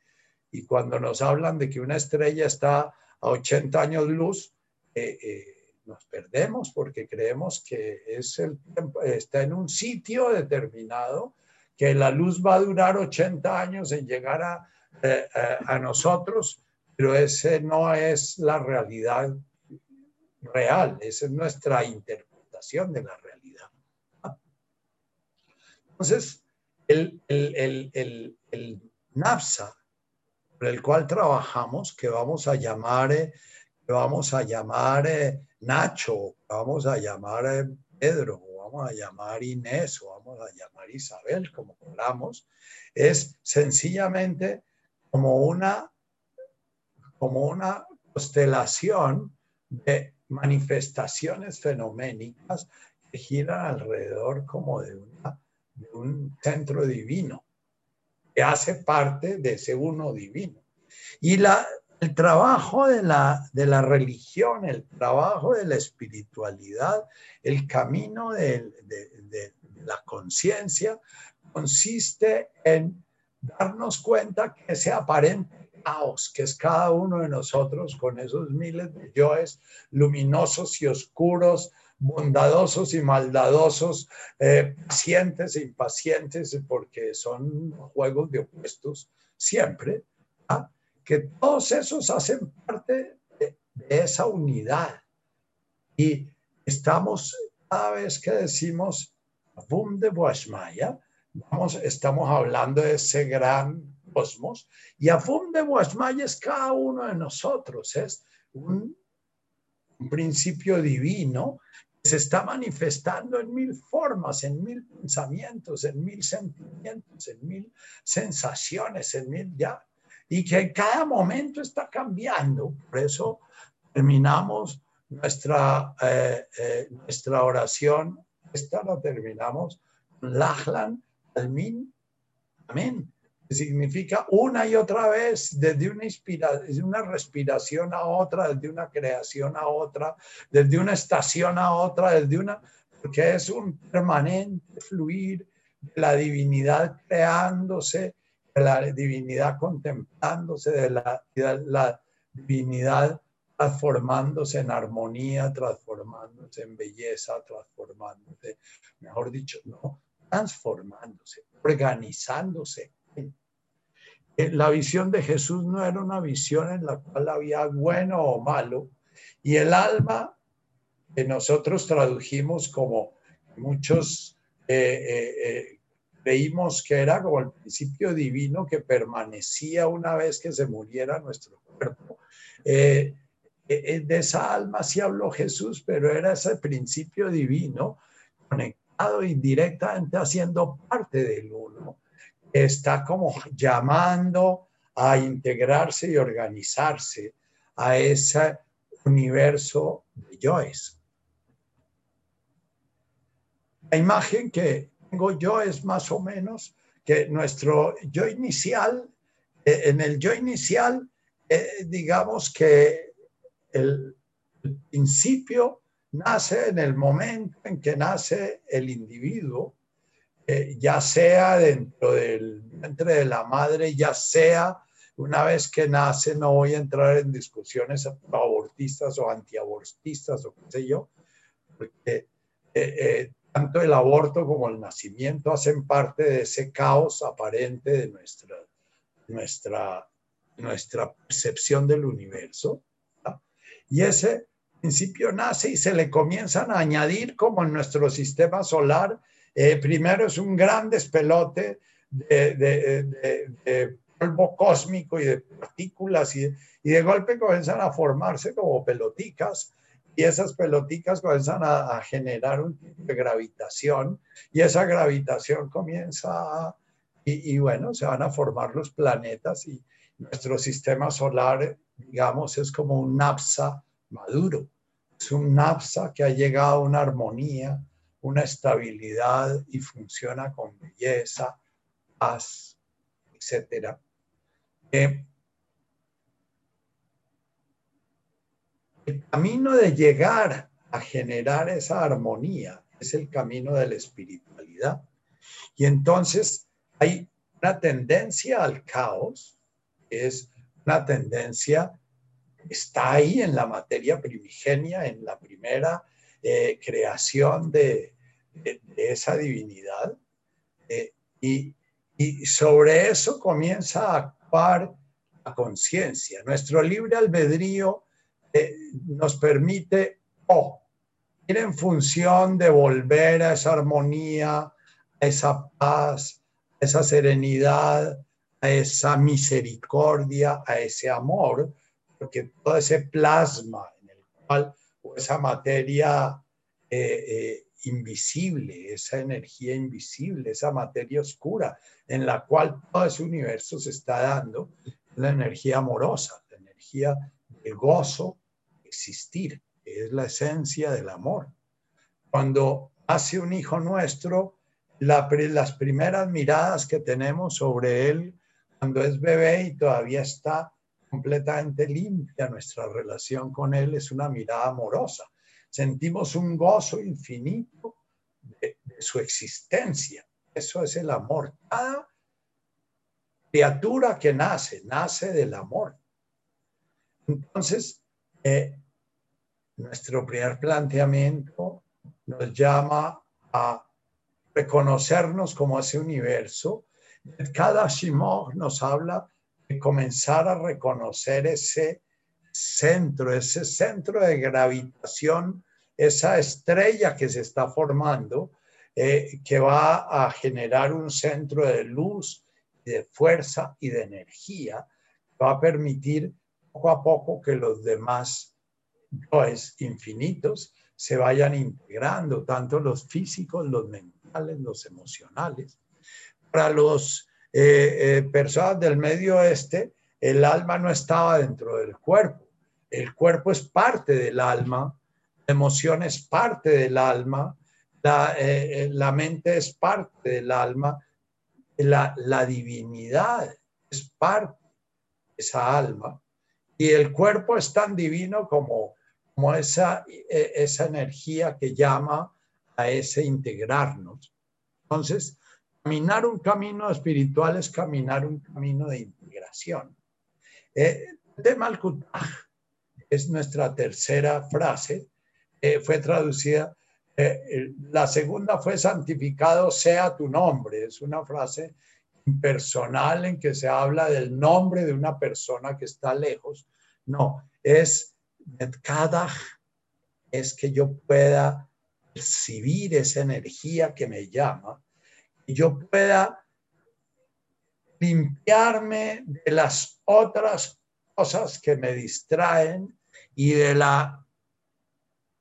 Y cuando nos hablan de que una estrella está a 80 años luz, eh, eh, nos perdemos porque creemos que es el está en un sitio determinado, que la luz va a durar 80 años en llegar a, eh, a nosotros, pero ese no es la realidad real, esa es nuestra interpretación de la realidad. Entonces, el, el, el, el NAPSA, el cual trabajamos, que vamos a llamar, eh, que vamos a llamar eh, Nacho, vamos a llamar eh, Pedro, vamos a llamar Inés, o vamos a llamar Isabel, como queramos, es sencillamente como una, como una constelación de manifestaciones fenoménicas que giran alrededor como de, un centro divino, que hace parte de ese uno divino. Y la, el trabajo de la, de la religión, el trabajo de la espiritualidad, el camino de, de la conciencia, consiste en darnos cuenta que ese aparente caos que es cada uno de nosotros con esos miles de yoes luminosos y oscuros, bondadosos y maldadosos, eh, pacientes e impacientes, porque son juegos de opuestos siempre, ¿ah? que todos esos hacen parte de, esa unidad. Y estamos, cada vez que decimos boom de Boashmaya, vamos, estamos hablando de ese gran cosmos y a de Guasmaya es cada uno de nosotros, es un, principio divino se está manifestando en mil formas, en mil pensamientos, en mil sentimientos, en mil sensaciones, en mil ya, y que en cada momento está cambiando. Por eso terminamos nuestra, eh, eh, nuestra oración, esta la terminamos, Lachlan, Almin, Amén significa una y otra vez, desde una, desde una respiración a otra, desde una creación a otra, desde una estación a otra, desde una, porque es un permanente fluir de la divinidad creándose, de la divinidad contemplándose, de la, de la divinidad transformándose en armonía, transformándose en belleza, transformándose, mejor dicho, no, transformándose, organizándose, la visión de Jesús no era una visión en la cual había bueno o malo, y el alma que nosotros tradujimos como muchos eh, eh, creímos que era como el principio divino que permanecía una vez que se muriera nuestro cuerpo. de esa alma sí habló Jesús, pero era ese principio divino conectado indirectamente haciendo parte del uno está como llamando a integrarse y organizarse a ese universo de yoes. La imagen que tengo yo es más o menos que nuestro yo inicial, eh, en el yo inicial, eh, digamos que el principio nace en el momento en que nace el individuo eh, ya sea dentro del vientre de la madre, ya sea una vez que nace, no voy a entrar en discusiones abortistas o antiabortistas o qué sé yo, porque eh, eh, tanto el aborto como el nacimiento hacen parte de ese caos aparente de nuestra, nuestra, nuestra percepción del universo. Y ese principio nace y se le comienzan a añadir, como en nuestro sistema solar, eh, primero es un gran despelote de, polvo cósmico y de partículas y, de golpe comienzan a formarse como peloticas y esas peloticas comienzan a, generar un tipo de gravitación y esa gravitación comienza a, y, y, bueno, se van a formar los planetas y nuestro sistema solar, digamos, es como un napsa maduro. Es un napsa que ha llegado a una armonía una estabilidad y funciona con belleza, paz, etc. Eh, el camino de llegar a generar esa armonía es el camino de la espiritualidad. Y entonces hay una tendencia al caos, es una tendencia, está ahí en la materia primigenia, en la primera eh, creación de, esa divinidad. Eh, y, sobre eso comienza a actuar la conciencia. Nuestro libre albedrío eh, nos permite o ir en función de volver a esa armonía, a esa paz, a esa serenidad, a esa misericordia, a ese amor, porque todo ese plasma en el cual, esa materia eh, eh, invisible, esa energía invisible, esa materia oscura en la cual todo ese universo se está dando, la energía amorosa, la energía del gozo, existir, es la esencia del amor. Cuando hace un hijo nuestro, las primeras miradas que tenemos sobre él cuando es bebé y todavía está completamente limpia nuestra relación con él es una mirada amorosa. Sentimos un gozo infinito de, su existencia. Eso es el amor. Cada criatura que nace, nace del amor. Entonces, eh, nuestro primer planteamiento nos llama a reconocernos como ese universo. Cada Shimon nos habla comenzar a reconocer ese centro, ese centro de gravitación, esa estrella que se está formando, eh, que va a generar un centro de luz, de fuerza y de energía, va a permitir poco a poco que los demás yoes infinitos se vayan integrando, tanto los físicos, los mentales, los emocionales. Para los eh, eh, personas del medio oeste, el alma no estaba dentro del cuerpo. El cuerpo es parte del alma, la emoción es parte del alma, la, eh, la mente es parte del alma, la, la divinidad es parte de esa alma. Y el cuerpo es tan divino como como esa, esa energía que llama a ese integrarnos. Entonces, caminar un camino espiritual es caminar un camino de integración. Eh, es nuestra tercera frase, eh, fue traducida, eh, la segunda fue santificado sea tu nombre, es una frase impersonal en que se habla del nombre de una persona que está lejos. No, es cada es que yo pueda percibir esa energía que me llama y yo pueda limpiarme de las otras cosas que me distraen y de la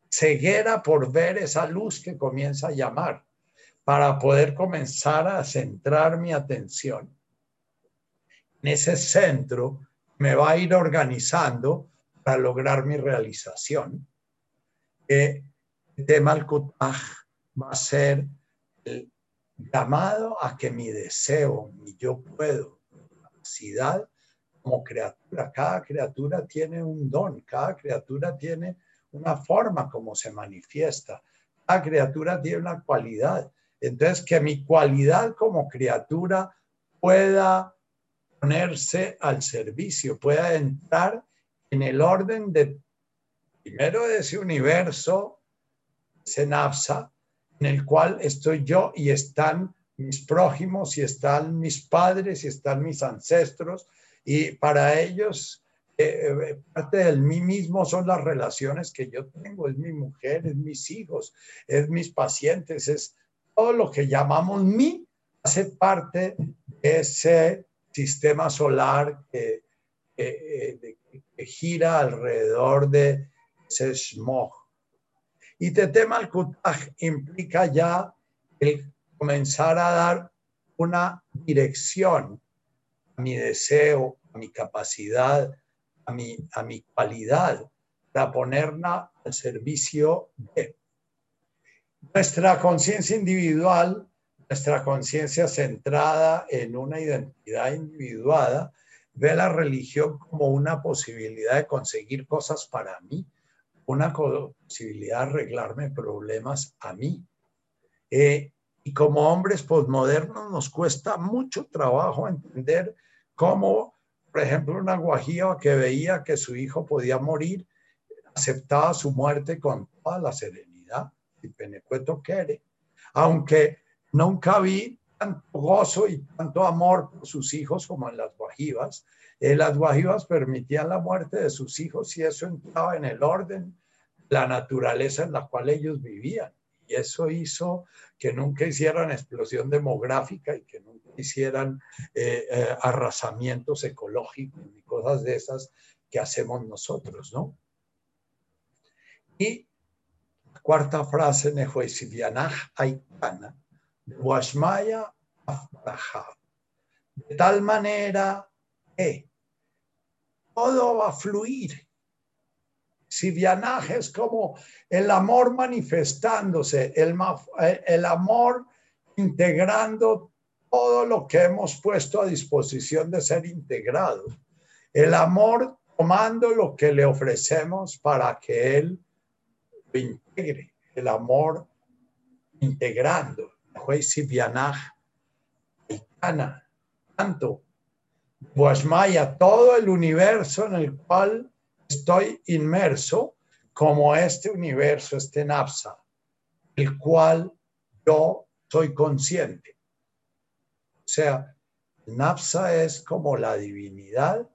ceguera por ver esa luz que comienza a llamar para poder comenzar a centrar mi atención en ese centro me va a ir organizando para lograr mi realización. Eh, tema al va a ser el llamado a que mi deseo, mi yo puedo, mi capacidad como criatura, cada criatura tiene un don, cada criatura tiene una forma como se manifiesta, cada criatura tiene una cualidad. Entonces, que mi cualidad como criatura pueda ponerse al servicio, pueda entrar en el orden de, primero de ese universo, ese napsa, en el cual estoy yo y están mis prójimos y están mis padres y están mis ancestros y para ellos eh, eh, parte del mí mismo son las relaciones que yo tengo, es mi mujer, es mis hijos, es mis pacientes, es todo lo que llamamos mí, hace parte de ese sistema solar que, eh, gira alrededor de ese smog. Y Tetemal Kutaj implica ya el comenzar a dar una dirección a mi deseo, a mi capacidad, a mi, a mi cualidad, para ponerla al servicio de nuestra conciencia individual, nuestra conciencia centrada en una identidad individuada, ve la religión como una posibilidad de conseguir cosas para mí, una posibilidad de arreglarme problemas a mí. Eh, y como hombres posmodernos nos cuesta mucho trabajo entender cómo, por ejemplo, una guajira que veía que su hijo podía morir, aceptaba su muerte con toda la serenidad. Y Penecueto quiere. Aunque nunca vi tanto gozo y tanto amor por sus hijos como en las guajivas. Eh, las guajivas permitían la muerte de sus hijos y eso entraba en el orden, la naturaleza en la cual ellos vivían. Y eso hizo que nunca hicieran explosión demográfica y que nunca hicieran eh, eh, arrasamientos ecológicos y cosas de esas que hacemos nosotros, ¿no? Y cuarta frase, Nehuesidianaj Aitana, Washmaya De tal manera que todo va a fluir si vianaje es como el amor manifestándose, el, el amor integrando todo lo que hemos puesto a disposición de ser integrado. El amor tomando lo que le ofrecemos para que Él lo integre. El amor integrando. Tanto. Guasmaya, todo el universo en el cual estoy inmerso como este universo, este napsa, el cual yo soy consciente. O sea, napsa es como la divinidad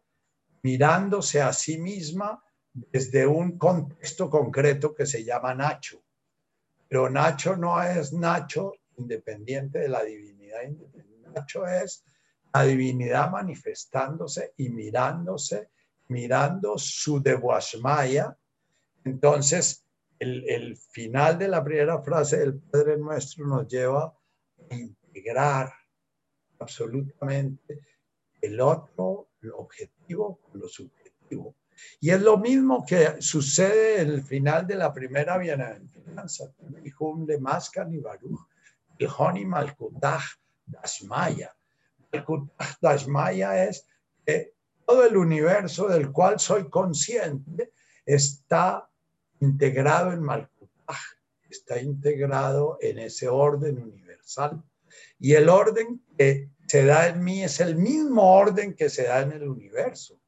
mirándose a sí misma desde un contexto concreto que se llama Nacho. Pero Nacho no es Nacho independiente de la divinidad. Nacho es la divinidad manifestándose y mirándose mirando su Devoashmaya. Entonces, el, final de la primera frase del Padre Nuestro nos lleva a integrar absolutamente el otro, lo objetivo lo subjetivo. Y es lo mismo que sucede en el final de la primera bienaventuranza. de Maskan y Baruch, el Honi Malkutach Dashmaya. Dashmaya es que todo el universo del cual soy consciente está integrado en Malkutaj, está integrado en ese orden universal. Y el orden que se da en mí es el mismo orden que se da en el universo.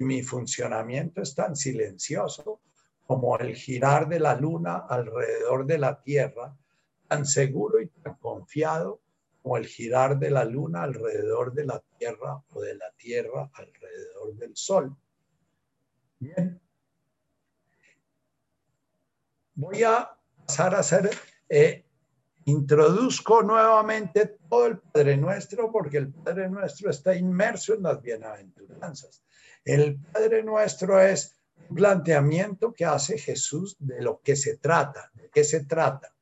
mi funcionamiento es tan silencioso como el girar de la luna alrededor de la Tierra, tan seguro y tan confiado como el girar de la luna alrededor de la Tierra o de la Tierra alrededor del Sol. Bien. Voy a pasar a hacer, eh, introduzco nuevamente todo el Padre Nuestro porque el Padre Nuestro está inmerso en las bienaventuranzas. El Padre Nuestro es un planteamiento que hace Jesús de lo que se trata, de qué se trata.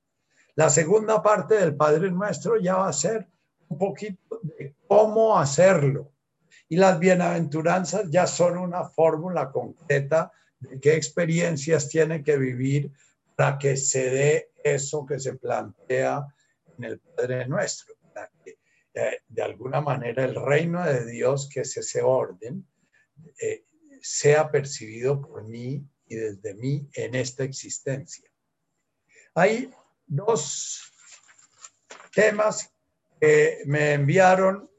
La segunda parte del Padre Nuestro ya va a ser un poquito de cómo hacerlo. Y las bienaventuranzas ya son una fórmula concreta de qué experiencias tiene que vivir para que se dé eso que se plantea en el Padre Nuestro, eh, de alguna manera el reino de Dios, que es ese orden, eh, sea percibido por mí y desde mí en esta existencia. Hay dos temas que me enviaron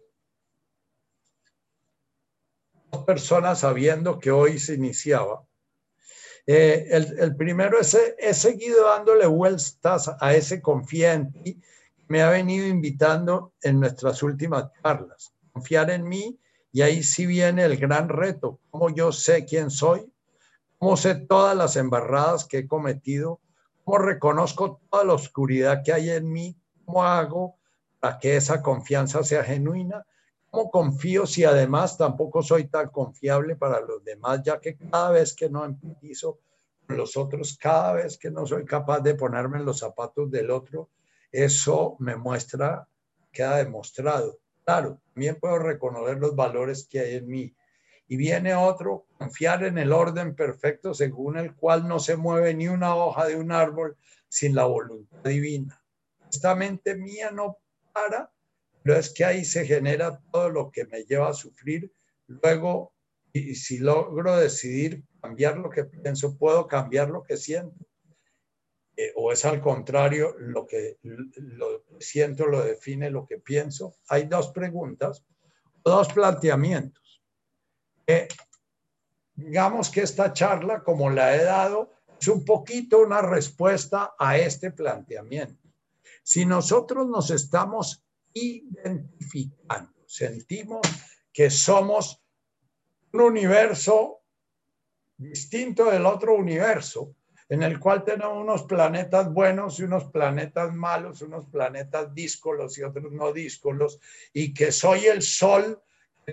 dos personas sabiendo que hoy se iniciaba. Eh, el, primero es, he seguido dándole vueltas a ese confía en ti. Me ha venido invitando en nuestras últimas charlas. Confiar en mí y ahí sí viene el gran reto. Cómo yo sé quién soy, cómo sé todas las embarradas que he cometido, ¿Cómo reconozco toda la oscuridad que hay en mí? ¿Cómo hago para que esa confianza sea genuina? ¿Cómo confío si además tampoco soy tan confiable para los demás, ya que cada vez que no empatizo con los otros, cada vez que no soy capaz de ponerme en los zapatos del otro, eso me muestra, queda demostrado. Claro, también puedo reconocer los valores que hay en mí, y viene otro, confiar en el orden perfecto según el cual no se mueve ni una hoja de un árbol sin la voluntad divina. Esta mente mía no para, pero es que ahí se genera todo lo que me lleva a sufrir. Luego Y si logro decidir cambiar lo que pienso, puedo cambiar lo que siento. Eh, o es al contrario, lo que lo siento lo define lo que pienso. Hay dos preguntas, dos planteamientos. Digamos que esta charla, como la he dado, es un poquito una respuesta a este planteamiento. Si nosotros nos estamos identificando, sentimos que somos un universo distinto del otro universo, en el cual tenemos unos planetas buenos y unos planetas malos, unos planetas díscolos y otros no díscolos, y que soy el sol,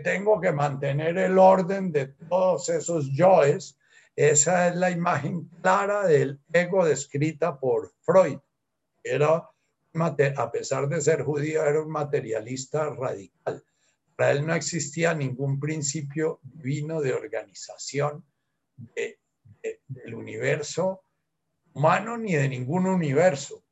tengo que mantener el orden de todos esos yoes. Esa es la imagen clara del ego descrita por Freud. Era, a pesar de ser judío, era un materialista radical. Para él no existía ningún principio divino de organización del universo humano ni de ningún universo.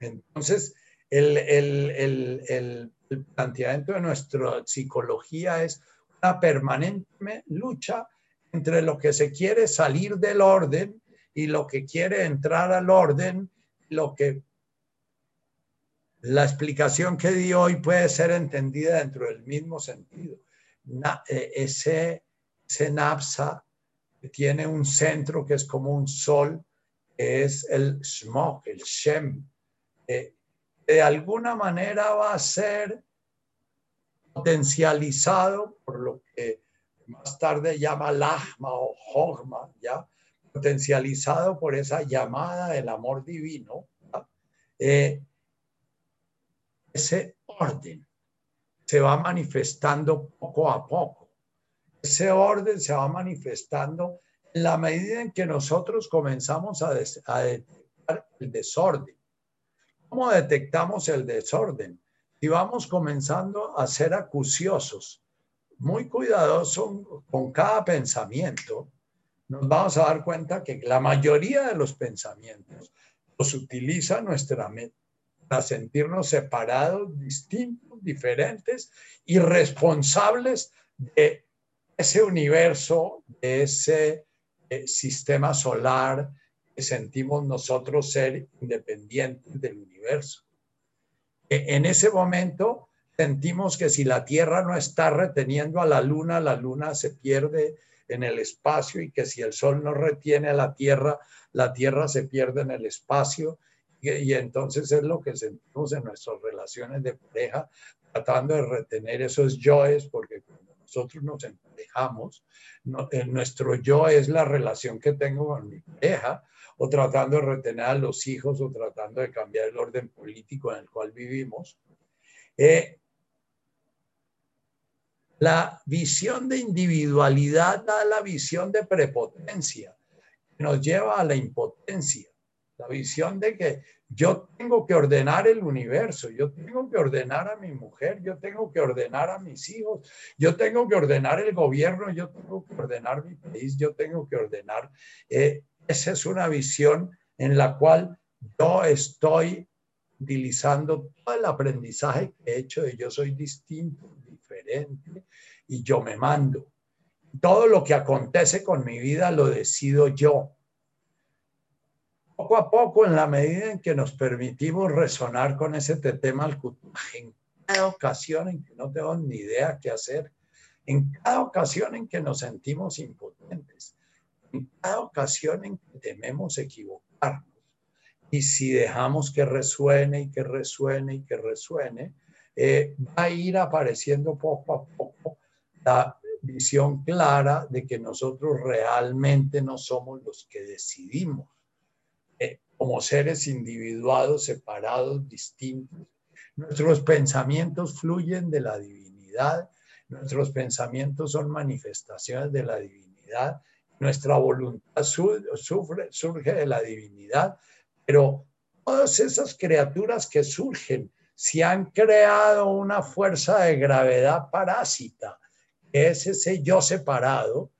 Entonces, el, el, el, planteamiento de nuestra psicología es una permanente lucha entre lo que se quiere salir del orden y lo que quiere entrar al orden, lo que la explicación que di hoy puede ser entendida dentro del mismo sentido. Eh, ese, ese napsa tiene un centro que es como un sol, es el smog, el shem. Eh, de alguna manera va a ser potencializado por lo que más tarde llama lahma o hogma, ¿ya? potencializado por esa llamada del amor divino, eh, ese orden se va manifestando poco a poco ese orden se va manifestando en la medida en que nosotros comenzamos a, detectar el desorden. ¿Cómo detectamos el desorden? Si vamos comenzando a ser acuciosos, muy cuidadosos con cada pensamiento, nos vamos a dar cuenta que la mayoría de los pensamientos los utiliza nuestra mente para sentirnos separados, distintos, diferentes y responsables de ese universo, ese eh, sistema solar que sentimos nosotros ser independientes del universo. E, en ese momento sentimos que si la Tierra no está reteniendo a la Luna, la Luna se pierde en el espacio y que si el Sol no retiene a la Tierra, la Tierra se pierde en el espacio. Y, entonces es lo que sentimos en nuestras relaciones de pareja, tratando de retener esos yoes, porque nosotros nos emparejamos, nuestro yo es la relación que tengo con mi pareja, o tratando de retener a los hijos, o tratando de cambiar el orden político en el cual vivimos. Eh, la visión de individualidad da la visión de prepotencia, que nos lleva a la impotencia. La visión de que yo tengo que ordenar el universo, yo tengo que ordenar a mi mujer, yo tengo que ordenar a mis hijos, yo tengo que ordenar el gobierno, yo tengo que ordenar mi país, yo tengo que ordenar. Eh, esa es una visión en la cual yo estoy utilizando todo el aprendizaje que he hecho de yo soy distinto, diferente y yo me mando. Todo lo que acontece con mi vida lo decido yo poco a poco, en la medida en que nos permitimos resonar con ese tema en cada ocasión en que no tengo ni idea qué hacer, en cada ocasión en que nos sentimos impotentes, en cada ocasión en que tememos equivocarnos. Y si dejamos que resuene y que resuene y que resuene, eh, va a ir apareciendo poco a poco la visión clara de que nosotros realmente no somos los que decidimos como seres individuados, separados, distintos. Nuestros pensamientos fluyen de la divinidad, nuestros pensamientos son manifestaciones de la divinidad, nuestra voluntad surge de la divinidad, pero todas esas criaturas que surgen, si han creado una fuerza de gravedad parásita, que es ese yo separado,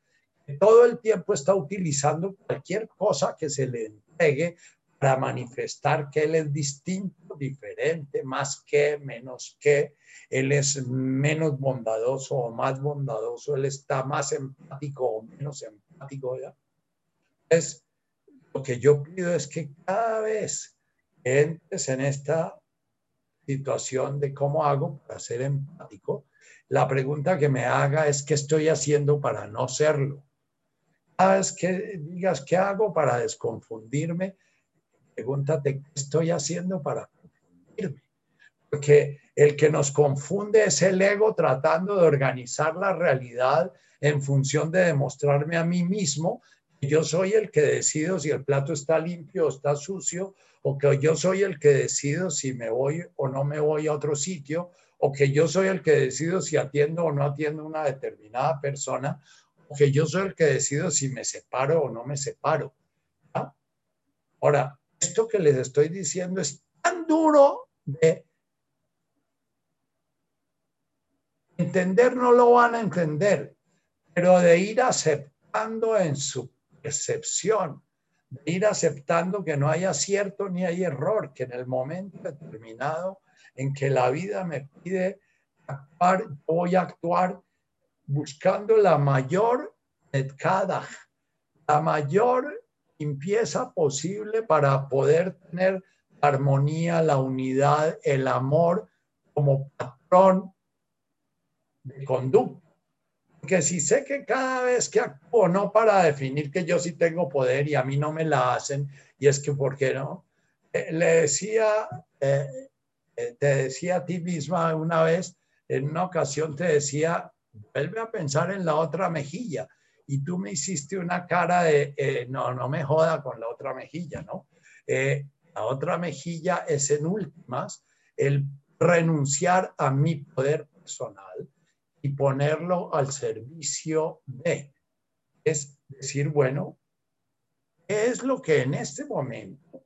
que todo el tiempo está utilizando cualquier cosa que se le entregue para manifestar que él es distinto, diferente, más que, menos que, él es menos bondadoso o más bondadoso, él está más empático o menos empático. ¿Ya? Es, lo que yo pido es que cada vez que entres en esta situación de cómo hago para ser empático, la pregunta que me haga es qué estoy haciendo para no serlo. Cada vez que digas qué hago para desconfundirme, pregúntate qué estoy haciendo para confundirme. Porque el que nos confunde es el ego tratando de organizar la realidad en función de demostrarme a mí mismo que yo soy el que decido si el plato está limpio o está sucio, o que yo soy el que decido si me voy o no me voy a otro sitio, o que yo soy el que decido si atiendo o no atiendo a una determinada persona, o que yo soy el que decido si me separo o no me separo. Ahora, esto que les estoy diciendo es tan duro de entender, no lo van a entender, pero de ir aceptando en su percepción, de ir aceptando que no hay acierto ni hay error, que en el momento determinado en que la vida me pide actuar, voy a actuar buscando la mayor cada la mayor limpieza posible para poder tener armonía, la unidad, el amor como patrón de conducta. Porque si sé que cada vez que actúo, no para definir que yo sí tengo poder y a mí no me la hacen, y es que, ¿por qué no? Eh, le decía, eh, eh, te decía a ti misma una vez, en una ocasión te decía, vuelve a pensar en la otra mejilla. Y tú me hiciste una cara de, no, no me joda con la otra mejilla, ¿no? la otra mejilla es en últimas el renunciar a mi poder personal y ponerlo al servicio de. Es decir, bueno, ¿qué es lo que en este momento,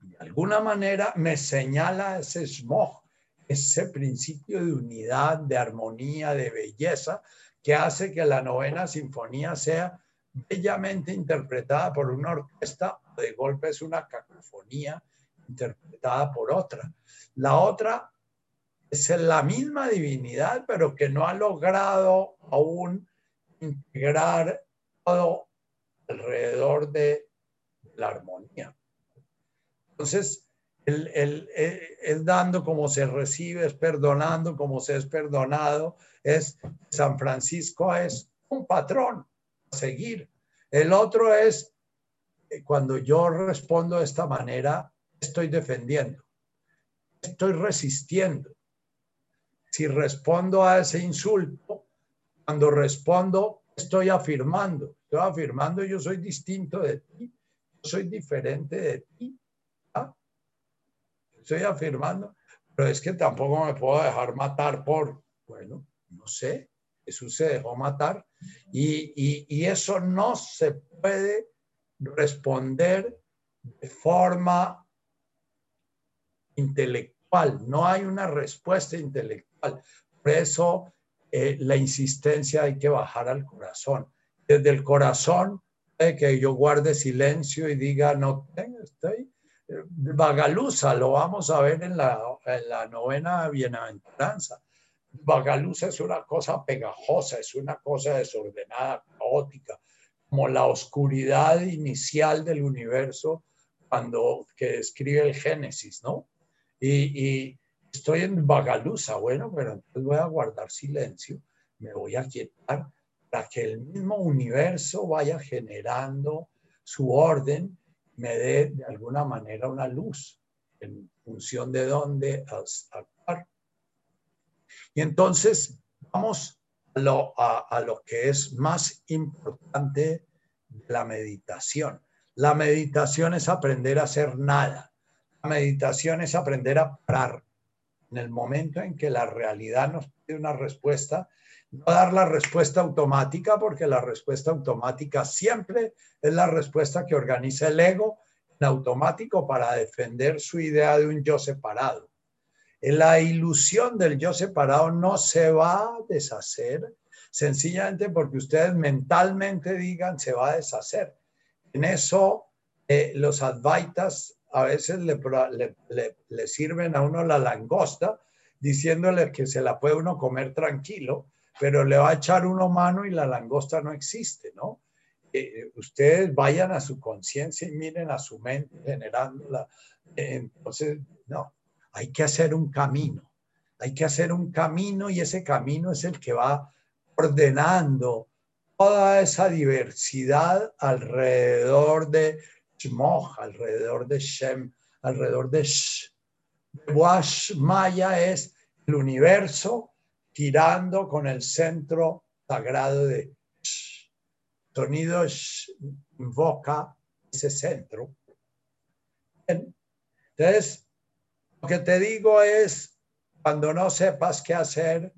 de alguna manera, me señala ese smog, ese principio de unidad, de armonía, de belleza, que hace que la novena sinfonía sea bellamente interpretada por una orquesta, de golpe es una cacofonía interpretada por otra. La otra es la misma divinidad, pero que no ha logrado aún integrar todo alrededor de la armonía. Entonces, el, es dando como se recibe, es perdonando como se es perdonado, es San Francisco es un patrón a seguir. El otro es, eh, cuando yo respondo de esta manera, estoy defendiendo, estoy resistiendo, si respondo a ese insulto, cuando respondo, estoy afirmando, estoy afirmando yo soy distinto de ti, yo soy diferente de ti. ¿ah? Estoy afirmando, pero es que tampoco me puedo dejar matar por, bueno, no sé, Jesús se dejó matar y, y, y eso no se puede responder de forma intelectual, no hay una respuesta intelectual por eso eh, la insistencia hay que bajar al corazón. Desde el corazón, que yo guarde silencio y diga, no tengo, estoy eh, vagaluza, lo vamos a ver en la, en la novena bienaventuranza. Vagaluza es una cosa pegajosa, es una cosa desordenada, caótica, como la oscuridad inicial del universo cuando que describe el Génesis, ¿no? Y, y, estoy en vagaluza, bueno, pero entonces voy a guardar silencio, me voy a quietar para que el mismo universo vaya generando su orden, me dé de alguna manera una luz en función de dónde actuar. Y entonces vamos a lo, a lo que es más importante la meditación. La meditación es aprender a hacer nada. La meditación es aprender a parar en el momento en que la realidad nos pide una respuesta, no dar la respuesta automática, porque la respuesta automática siempre es la respuesta que organiza el ego en automático para defender su idea de un yo separado. La ilusión del yo separado no se va a deshacer sencillamente porque ustedes mentalmente digan se va a deshacer. En eso eh, los advaitas a veces le, le, sirven a uno la langosta diciéndole que se la puede uno comer tranquilo, pero le va a echar uno mano y la langosta no existe, ¿no? Eh, ustedes vayan a su conciencia y miren a su mente generándola. Entonces, no, hay que hacer un camino, hay que hacer un camino y ese camino es el que va ordenando toda esa diversidad alrededor de Alrededor de Shem, alrededor de Sh. Wash Maya es el universo girando con el centro sagrado de Sh. Sonido Sh invoca ese centro. Entonces, lo que te digo es, cuando no sepas qué hacer,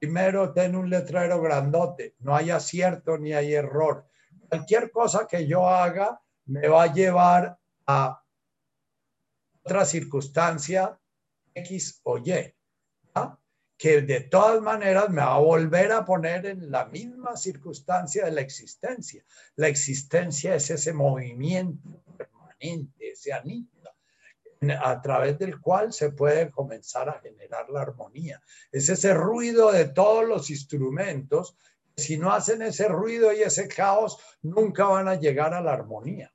primero ten un letrero grandote, no hay acierto ni hay error. Cualquier cosa que yo haga me va a llevar a otra circunstancia X o Y, que de todas maneras me va a volver a poner en la misma circunstancia de la existencia. La existencia es ese movimiento permanente, ese anillo a través del cual se puede comenzar a generar la armonía. Es ese ruido de todos los instrumentos. Si no hacen ese ruido y ese caos, nunca van a llegar a la armonía.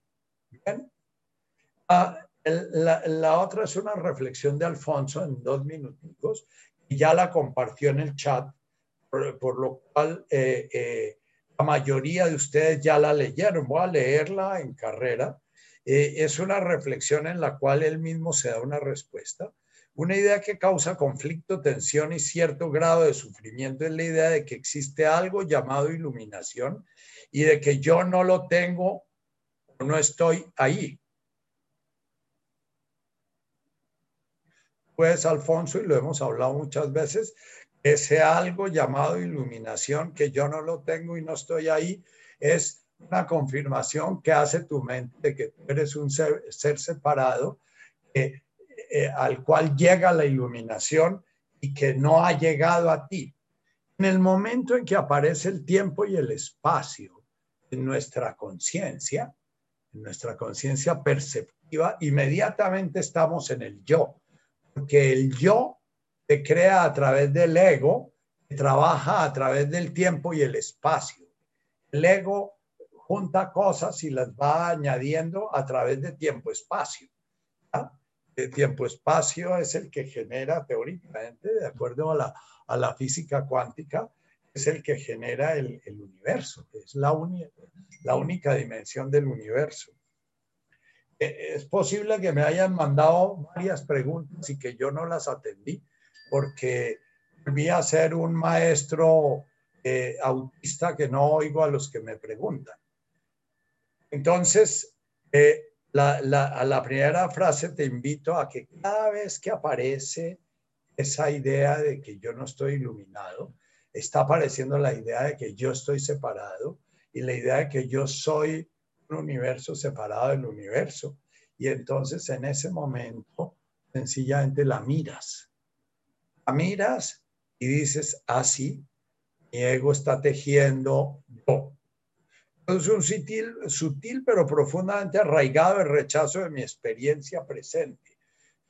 Ah, la, otra es una reflexión de Alfonso en dos minutos y ya la compartió en el chat, por, lo cual eh, eh, la mayoría de ustedes ya la leyeron. Voy a leerla en carrera eh, es una reflexión en la cual él mismo se da una respuesta. Una idea que causa conflicto, tensión y cierto grado de sufrimiento es la idea de que existe algo llamado iluminación y de que yo no lo tengo no estoy ahí. Pues, Alfonso, y lo hemos hablado muchas veces, ese algo llamado iluminación, que yo no lo tengo y no estoy ahí, es una confirmación que hace tu mente de que tú eres un ser, separado eh, al cual llega la iluminación y que no ha llegado a ti. En el momento en que aparece el tiempo y el espacio en nuestra conciencia, en nuestra conciencia perceptiva, inmediatamente estamos en el yo, porque el yo se crea a través del ego, que trabaja a través del tiempo y el espacio. El ego junta cosas y las va añadiendo a través de tiempo-espacio. El tiempo-espacio es el que genera teóricamente, de acuerdo a la, a la física cuántica, es el que genera el, el universo, es la, la única dimensión del universo. E, es posible que me hayan mandado varias preguntas y que yo no las atendí porque volví a ser un maestro eh, autista que no oigo a los que me preguntan. Entonces, eh, la, a la primera frase te invito a que cada vez que aparece esa idea de que yo no estoy iluminado, está apareciendo la idea de que yo estoy separado y la idea de que yo soy un universo separado del universo. Y entonces en ese momento sencillamente la miras. La miras y dices, así, ah, mi ego está tejiendo yo es un sutil, sutil, pero profundamente arraigado el rechazo de mi experiencia presente.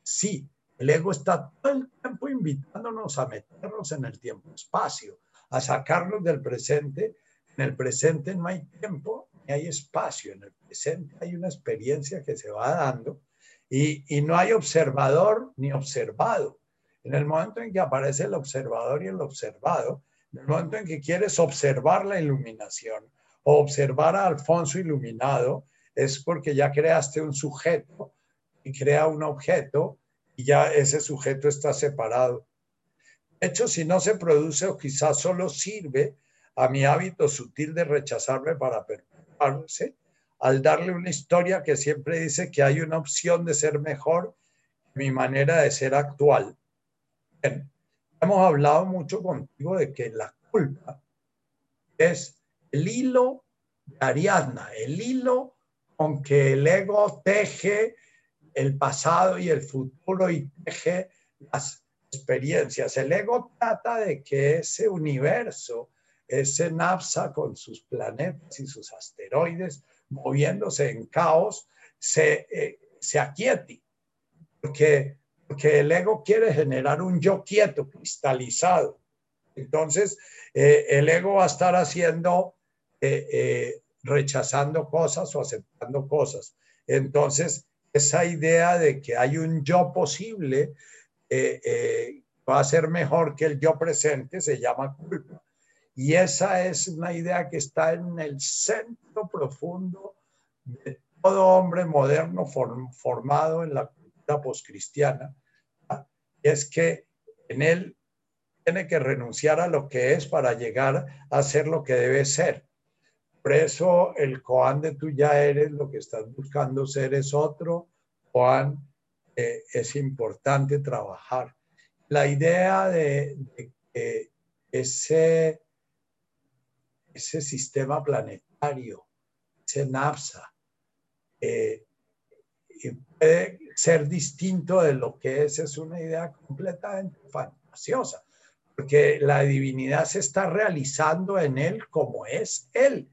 Sí, el ego está todo el tiempo invitándonos a meternos en el tiempo-espacio, a sacarnos del presente. En el presente no hay tiempo ni hay espacio. En el presente hay una experiencia que se va dando y, no hay observador ni observado. En el momento en que aparece el observador y el observado, en el momento en que quieres observar la iluminación, observar a Alfonso iluminado es porque ya creaste un sujeto y crea un objeto y ya ese sujeto está separado. De hecho, si no se produce o quizás solo sirve a mi hábito sutil de rechazarme para perpetuarse, al darle una historia que siempre dice que hay una opción de ser mejor mi manera de ser actual. hemos hablado mucho contigo de que la culpa es el hilo de Ariadna, el hilo con que el ego teje el pasado y el futuro y teje las experiencias. El ego trata de que ese universo, ese napsa con sus planetas y sus asteroides moviéndose en caos, se, eh, se aquiete, porque, porque el ego quiere generar un yo quieto, cristalizado. Entonces, eh, el ego va a estar haciendo, eh, rechazando cosas o aceptando cosas. Entonces, esa idea de que hay un yo posible va a ser mejor que el yo presente se llama culpa. Y esa es una idea que está en el centro profundo de todo hombre moderno formado en la cultura poscristiana. Es que en él tiene que renunciar a lo que es para llegar a ser lo que debe ser. Eso el Koan de tú ya eres, lo que estás buscando ser es otro. Koan eh, es importante trabajar. La idea de, de que ese ese sistema planetario, ese NAPSA, eh, puede ser distinto de lo que es, es una idea completamente fantasiosa, porque la divinidad se está realizando en él como es él.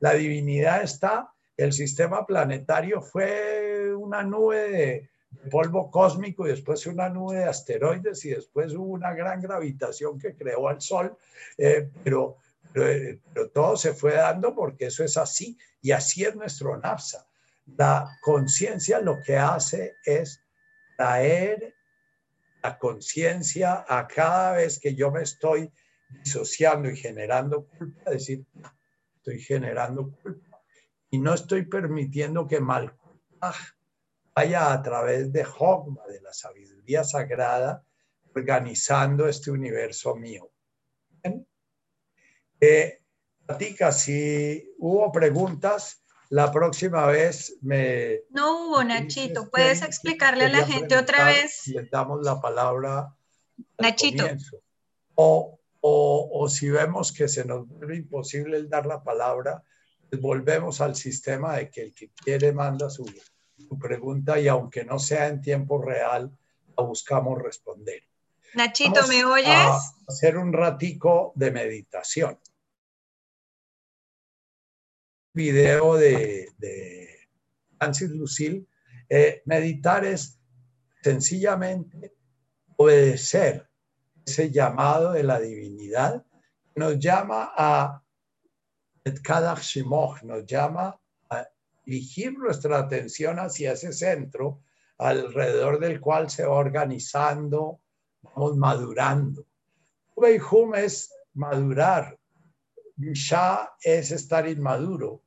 La divinidad está, el sistema planetario fue una nube de, polvo cósmico y después una nube de asteroides y después hubo una gran gravitación que creó al Sol, eh, pero todo se fue dando porque eso es así y así es nuestro NAFSA. La conciencia lo que hace es traer la conciencia a cada vez que yo me estoy disociando y generando culpa, decir, estoy generando culpa y no estoy permitiendo que mal vaya a través de Hogma, de la sabiduría sagrada, organizando este universo mío. Eh, Tica, si hubo preguntas, la próxima vez me... No hubo, Nachito. ¿Puedes explicarle a la gente otra vez? Le damos la palabra. Nachito. O, o, o, si vemos que se nos vuelve imposible el dar la palabra, pues volvemos al sistema de que el que quiere manda su, su pregunta y aunque no sea en tiempo real, la buscamos responder. Nachito, ¿me oyes? hacer un ratico de meditación video de, Francis Lucille, eh, meditar es sencillamente obedecer ese llamado de la divinidad, nos llama a nos llama a dirigir nuestra atención hacia ese centro alrededor del cual se va organizando, vamos madurando. Hum es madurar, ya es estar inmaduro.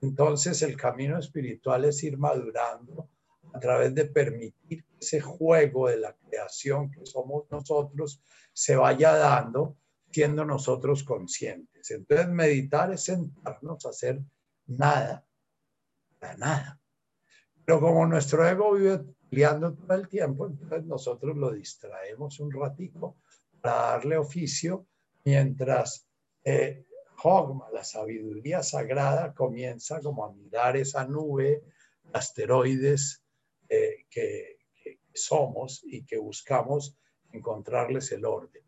Entonces el camino espiritual es ir madurando a través de permitir ese juego de la creación que somos nosotros se vaya dando siendo nosotros conscientes. Entonces meditar es sentarnos a hacer nada, para nada. Pero como nuestro ego vive peleando todo el tiempo, entonces nosotros lo distraemos un ratito para darle oficio mientras eh, Hogma, la sabiduría sagrada, comienza como a mirar esa nube, asteroides eh, que, somos y que buscamos encontrarles el orden.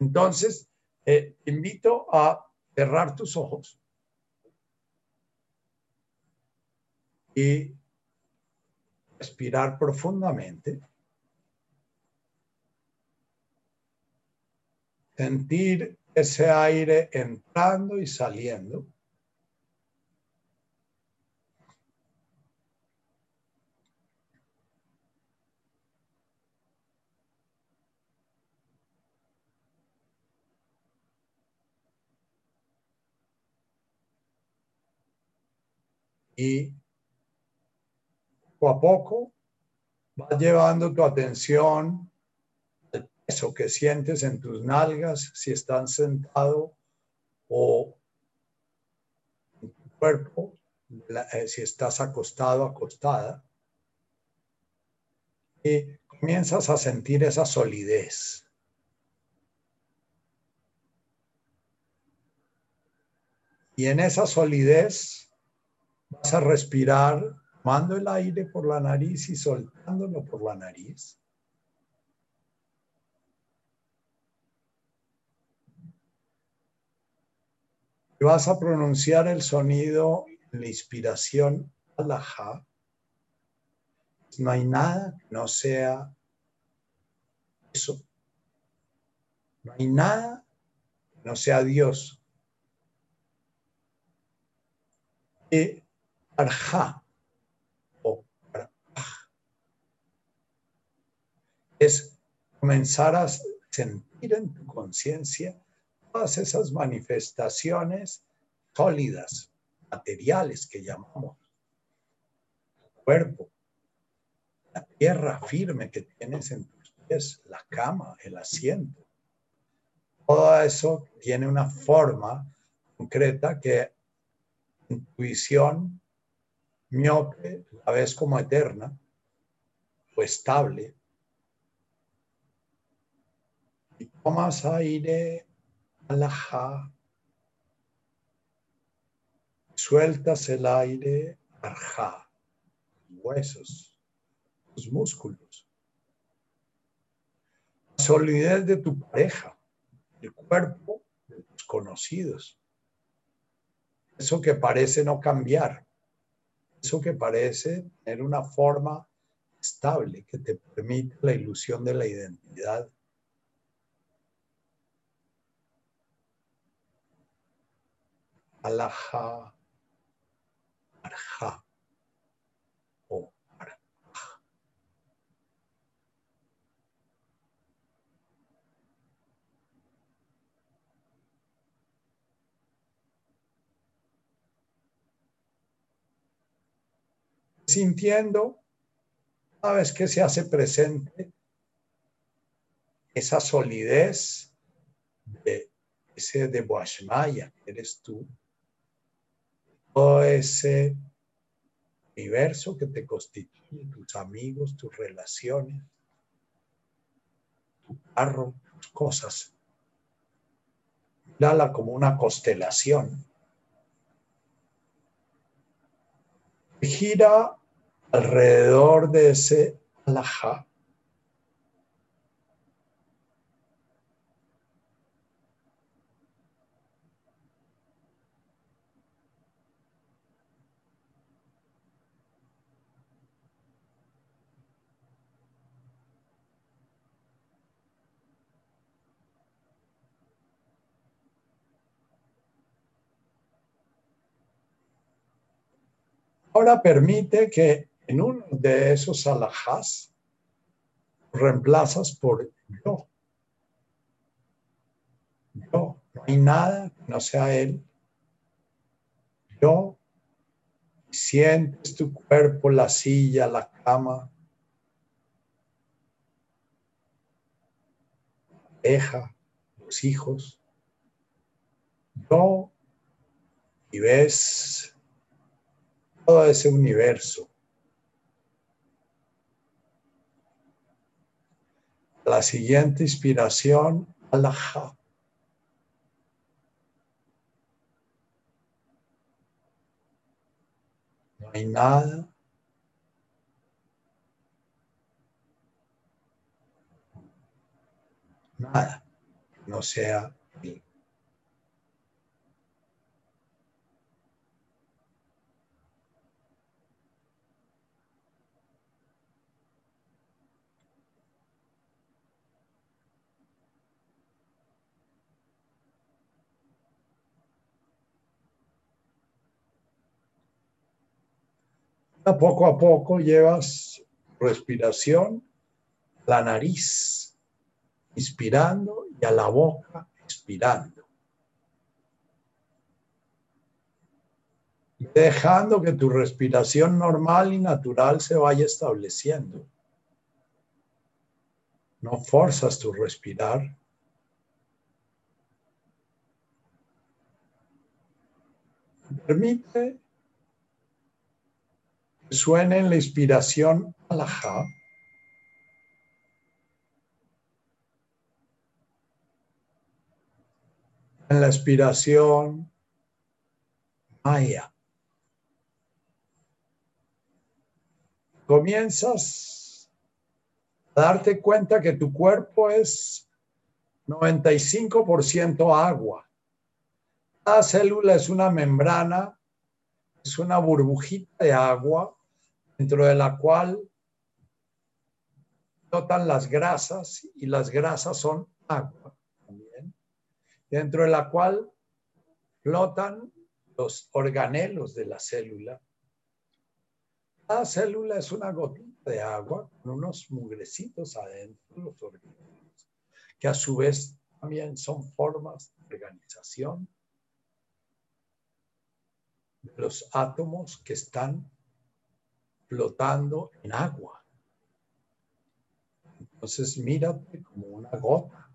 Entonces, eh, te invito a cerrar tus ojos y respirar profundamente. Sentir ese aire entrando y saliendo. Y poco a poco vas llevando tu atención eso que sientes en tus nalgas, si estás sentado o en tu cuerpo, eh, si estás acostado, acostada. Y comienzas a sentir esa solidez. Y en esa solidez a respirar tomando el aire por la nariz y soltándolo por la nariz. vas a pronunciar el sonido en la inspiración alajá No hay nada que no sea eso. No hay nada que no sea Dios. Y arja o es comenzar a sentir en tu conciencia todas esas manifestaciones sólidas, materiales que llamamos cuerpo, la tierra firme que tienes en tus pies, la cama, el asiento. Todo eso tiene una forma concreta que en tu visión miope la ves como eterna o estable. Y tomas aire, alajá, sueltas el aire, arjá huesos, tus músculos. La solidez de tu pareja, el cuerpo de tus conocidos. Eso que parece no cambiar. Eso que parece tener una forma estable que te permite la ilusión de la identidad. Alaha, Arja. Sintiendo cada vez que se hace presente esa solidez de ese de Boashmaya, que eres tú, todo ese universo que te constituye, tus amigos, tus relaciones, tu carro, tus cosas. Dala como una constelación. Gira alrededor de ese alajá. Ahora permite que en uno de esos alajás reemplazas por yo. Yo, no hay nada que no sea él. Yo, sientes tu cuerpo, la silla, la cama, la hija, los hijos. Yo, y ves todo ese universo la siguiente inspiración, Allah. No hay nada. Nada no sea poco a poco llevas respiración la nariz, inspirando y a la boca expirando. Dejando que tu respiración normal y natural se vaya estableciendo. No forzas tu respirar. Permite suene en la inspiración alajá. En la expiración maya. Comienzas a darte cuenta que tu cuerpo es 95% agua. Cada célula es una membrana, es una burbujita de agua dentro de la cual flotan las grasas y las grasas son agua también, dentro de la cual flotan los organelos de la célula. Cada célula es una gotita de agua con unos mugrecitos adentro, los organelos, que a su vez también son formas de organización los átomos que están flotando en agua. Entonces mírate como una gota.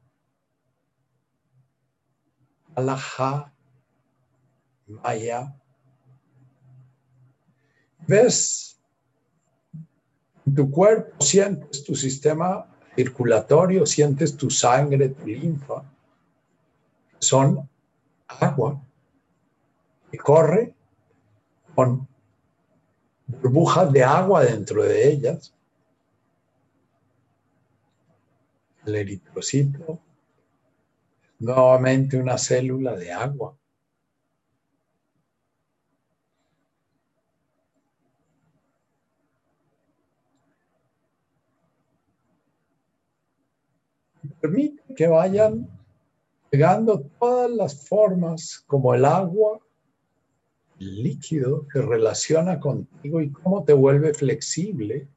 Alaha, Maya. ¿Ves? En tu cuerpo sientes tu sistema circulatorio, sientes tu sangre, tu linfa. Son agua que corre con burbujas de agua dentro de ellas. El eritrocito nuevamente una célula de agua. Permite que vayan llegando todas las formas como el agua, líquido que relaciona contigo y cómo te vuelve flexible,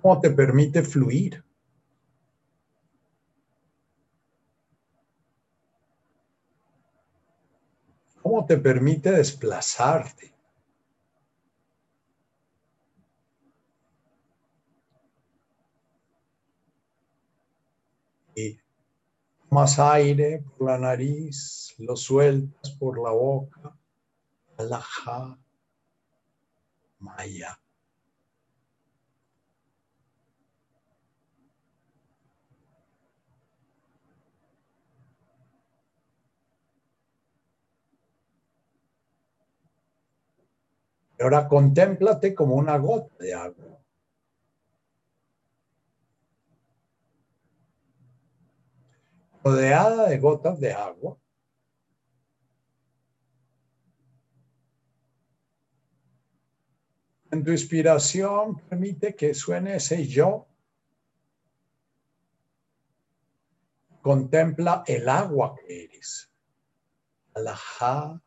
cómo te permite fluir. cómo te permite desplazarte. Y más aire por la nariz, lo sueltas por la boca, alaja, maya. ahora contémplate como una gota de agua. Rodeada de gotas de agua. En tu inspiración permite que suene ese yo. Contempla el agua que eres. Alajá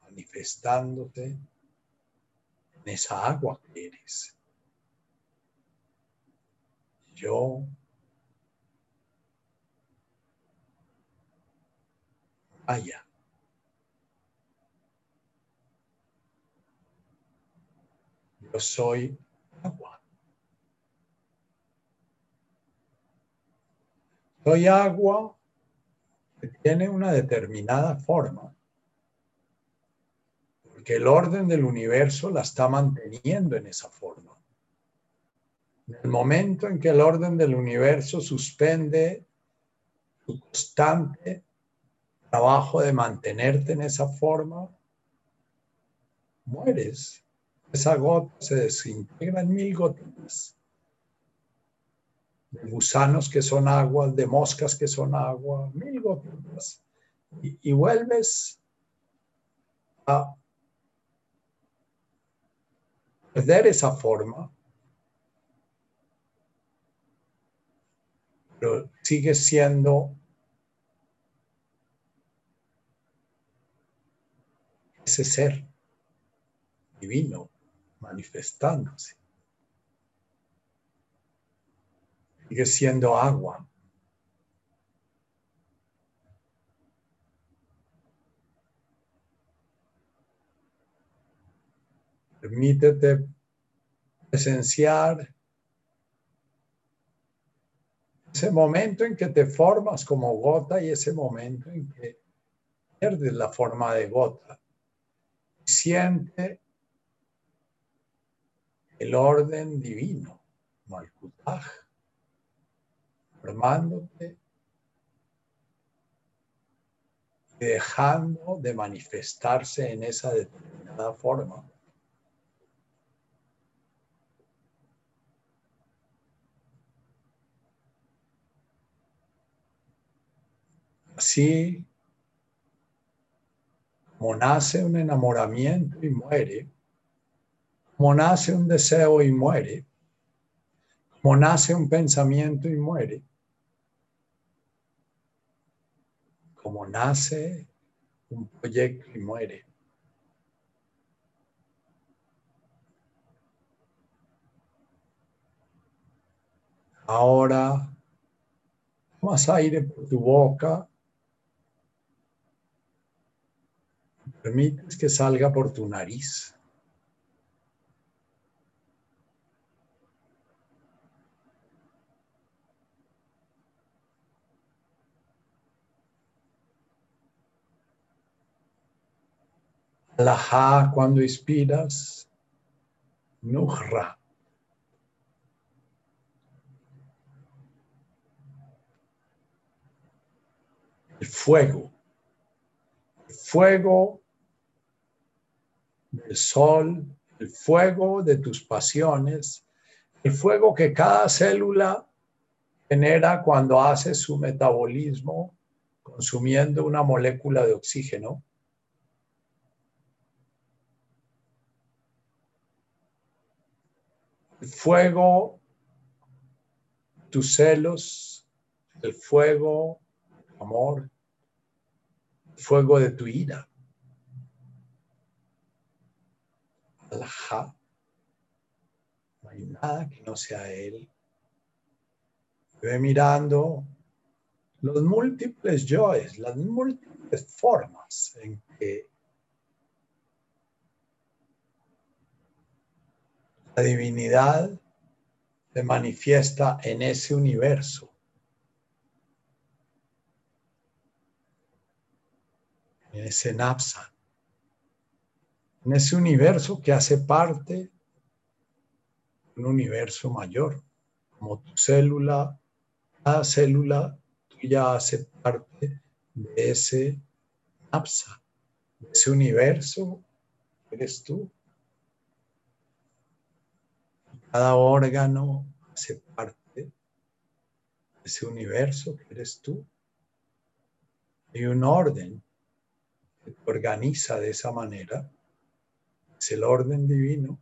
manifestándote en esa agua que eres. Yo vaya. Yo soy agua. Soy agua que tiene una determinada forma que el orden del universo la está manteniendo en esa forma. En el momento en que el orden del universo suspende su constante trabajo de mantenerte en esa forma, mueres. Esa gota se desintegra en mil gotitas. De gusanos que son agua, de moscas que son agua, mil gotitas. Y, y vuelves a perder esa forma, pero sigue siendo ese ser divino manifestándose. Sigue siendo agua. Permítete presenciar ese momento en que te formas como gota y ese momento en que pierdes la forma de gota. Siente el orden divino, Malkutaj, formándote y dejando de manifestarse en esa determinada forma. Así como nace un enamoramiento y muere, como nace un deseo y muere, Como nace un pensamiento y muere. Como nace un proyecto y muere. Ahora más aire por tu boca. Permites que salga por tu nariz. Alajá cuando inspiras, Nuhra el fuego, el fuego del sol, el fuego de tus pasiones, el fuego que cada célula genera cuando hace su metabolismo consumiendo una molécula de oxígeno. El fuego, tus celos, el fuego, amor, fuego de tu ira. No hay nada que no sea Él. Ve mirando los múltiples yoes, las múltiples formas en que la divinidad se manifiesta en ese universo. en ese napsa, en ese universo que hace parte de un universo mayor, como tu célula, cada célula tuya hace parte de ese napsa, de ese universo eres tú. Cada órgano hace parte de ese universo que eres tú. Hay un orden organiza de esa manera, es el orden divino.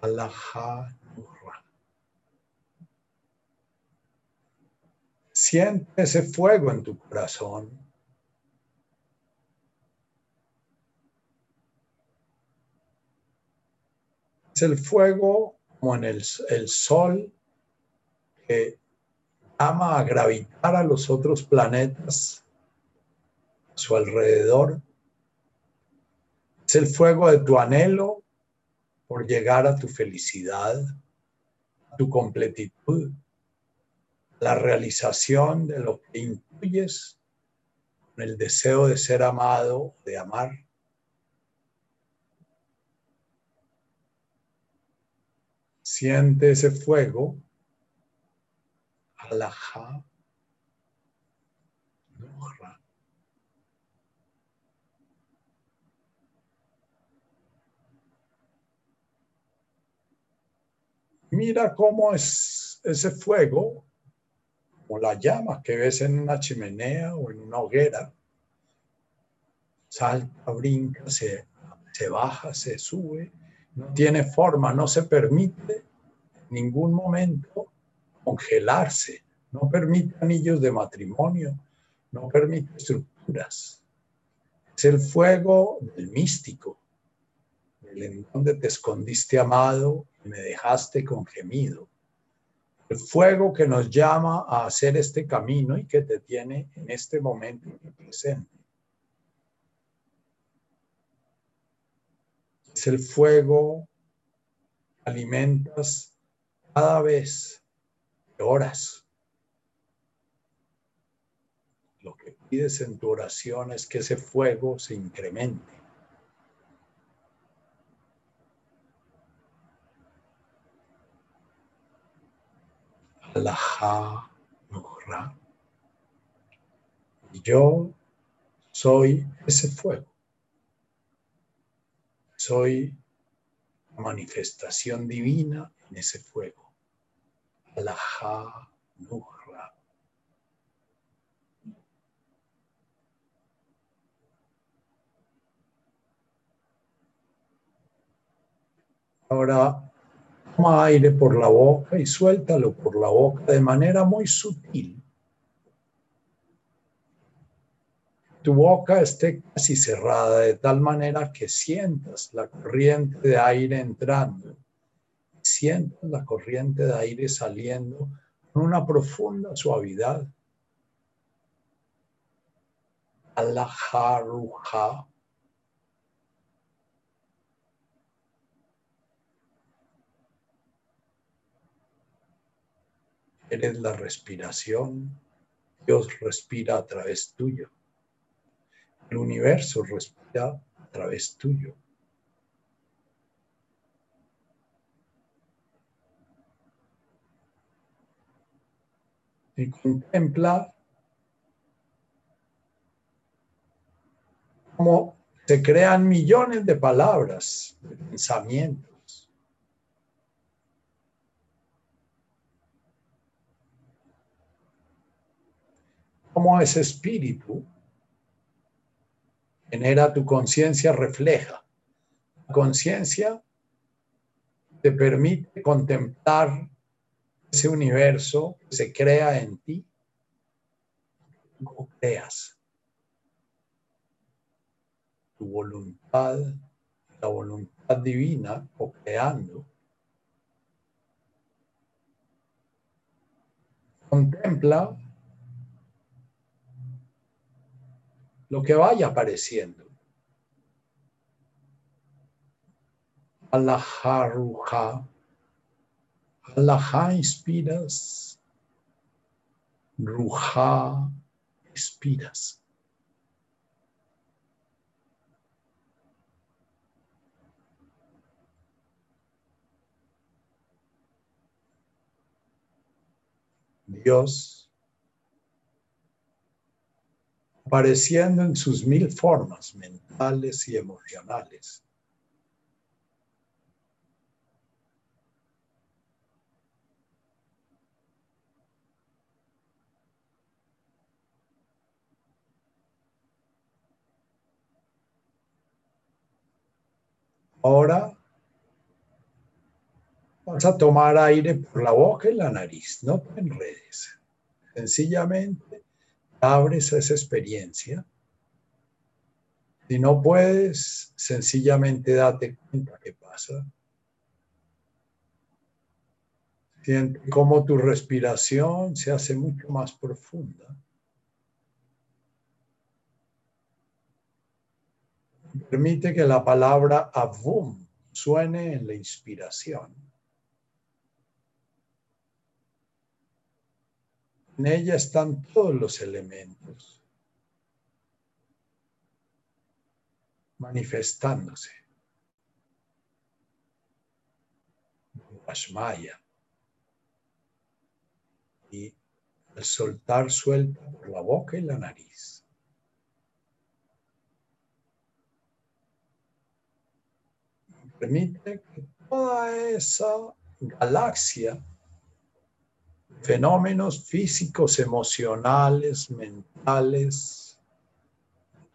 Allah Siente ese fuego en tu corazón. Es el fuego como en el, el sol que ama a gravitar a los otros planetas su alrededor. Es el fuego de tu anhelo por llegar a tu felicidad, a tu completitud, la realización de lo que incluyes con el deseo de ser amado, de amar. Siente ese fuego Mira cómo es ese fuego, como la llama que ves en una chimenea o en una hoguera. Salta, brinca, se, se baja, se sube, no tiene forma, no se permite en ningún momento congelarse, no permite anillos de matrimonio, no permite estructuras. Es el fuego del místico, el en donde te escondiste amado y me dejaste con gemido. El fuego que nos llama a hacer este camino y que te tiene en este momento presente. Es el fuego que alimentas cada vez horas. Lo que pides en tu oración es que ese fuego se incremente. Alajá Y yo soy ese fuego. Soy manifestación divina en ese fuego. Alaha Nuhra. Ahora toma aire por la boca y suéltalo por la boca de manera muy sutil. Tu boca esté casi cerrada de tal manera que sientas la corriente de aire entrando, sientas la corriente de aire saliendo con una profunda suavidad. Alaharuha. Eres la respiración. Dios respira a través tuyo. El universo respira a través tuyo. Y contempla cómo se crean millones de palabras, de pensamientos. Cómo ese espíritu genera tu conciencia, refleja. La conciencia te permite contemplar ese universo que se crea en ti. Tú creas. Tu voluntad, la voluntad divina, o creando. Contempla lo que vaya apareciendo. Alaharuja. Alaha inspiras. Ruja expiras. Dios apareciendo en sus mil formas mentales y emocionales. Ahora vas a tomar aire por la boca y la nariz, no te enredes. Sencillamente abres a esa experiencia. Si no puedes, sencillamente date cuenta qué pasa. Siente cómo tu respiración se hace mucho más profunda. Permite que la palabra avum suene en la inspiración. En ella están todos los elementos manifestándose. Ashmaya. Y al soltar suelta por la boca y la nariz. Permite que toda esa galaxia fenómenos físicos, emocionales, mentales,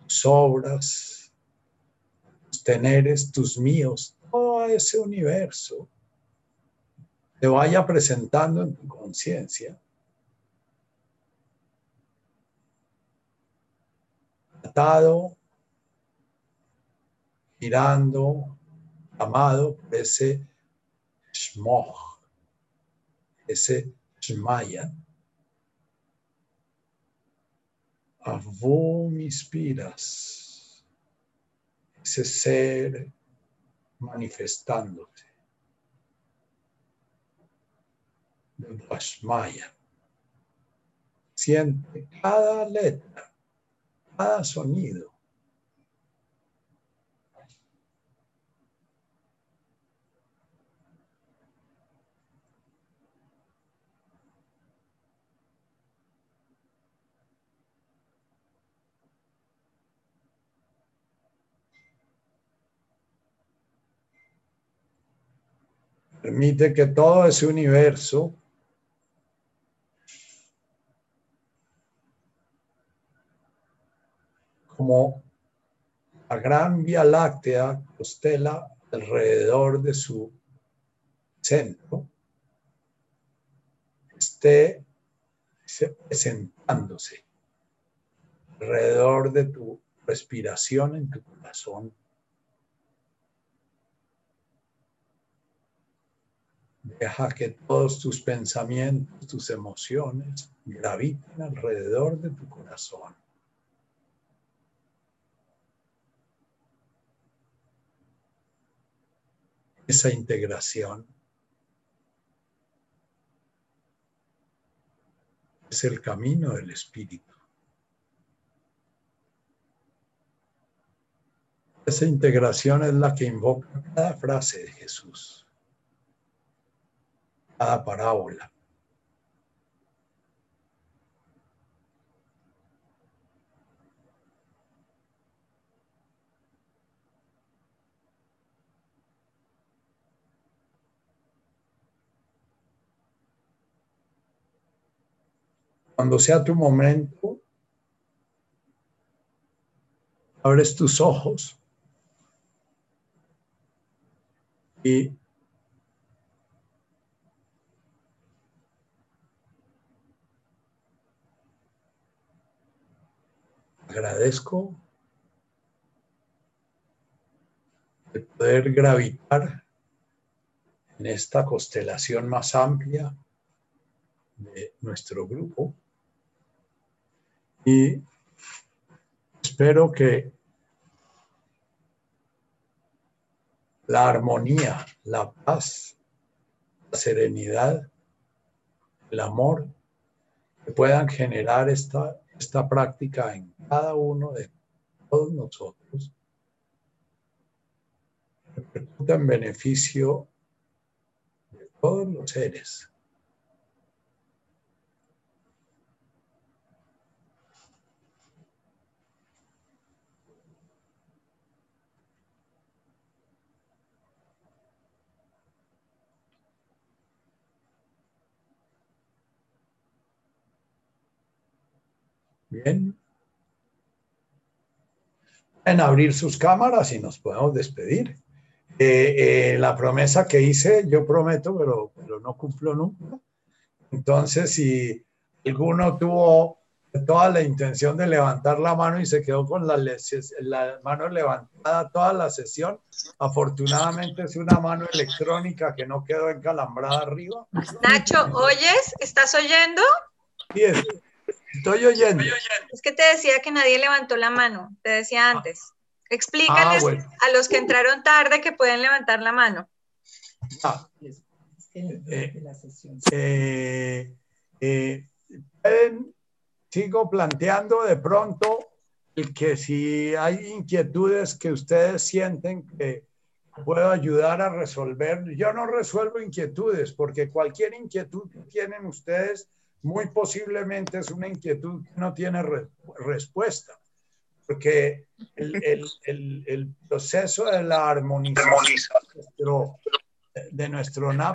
tus obras, tus teneres, tus míos, todo ese universo te vaya presentando en tu conciencia. Atado, girando, amado ese shmoch, ese Shmaya. Avum inspiras ese ser manifestándose. Vashmaya. Siente cada letra, cada sonido Permite que todo ese universo como la gran vía láctea costela alrededor de su centro esté sentándose alrededor de tu respiración en tu corazón. Deja que todos tus pensamientos, tus emociones graviten alrededor de tu corazón. Esa integración es el camino del espíritu. Esa integración es la que invoca cada frase de Jesús, cada parábola. Cuando sea tu momento, abres tus ojos y agradezco el poder gravitar en esta constelación más amplia de nuestro grupo. Y espero que la armonía, la paz, la serenidad, el amor, que puedan generar esta, esta práctica en cada uno de todos nosotros, repercuta en beneficio de todos los seres. Bien. En abrir sus cámaras y nos podemos despedir. Eh, eh, la promesa que hice, yo prometo, pero, pero no cumplo nunca. Entonces, si alguno tuvo toda la intención de levantar la mano y se quedó con la, la, mano levantada toda la sesión. Afortunadamente es una mano electrónica que no quedó encalambrada arriba. Nacho, ¿oyes? ¿Estás oyendo? Sí, Estoy oyendo. Es que te decía que nadie levantó la mano, te decía ah. antes. Explícales ah, a los que entraron tarde que pueden levantar la mano. Ah. Eh, eh, sigo planteando de pronto que si hay inquietudes que ustedes sienten que puedo ayudar a resolver, yo no resuelvo inquietudes porque cualquier inquietud que tienen ustedes muy posiblemente es una inquietud que no tiene respuesta, porque el, proceso de la armonización de nuestro, de nuestro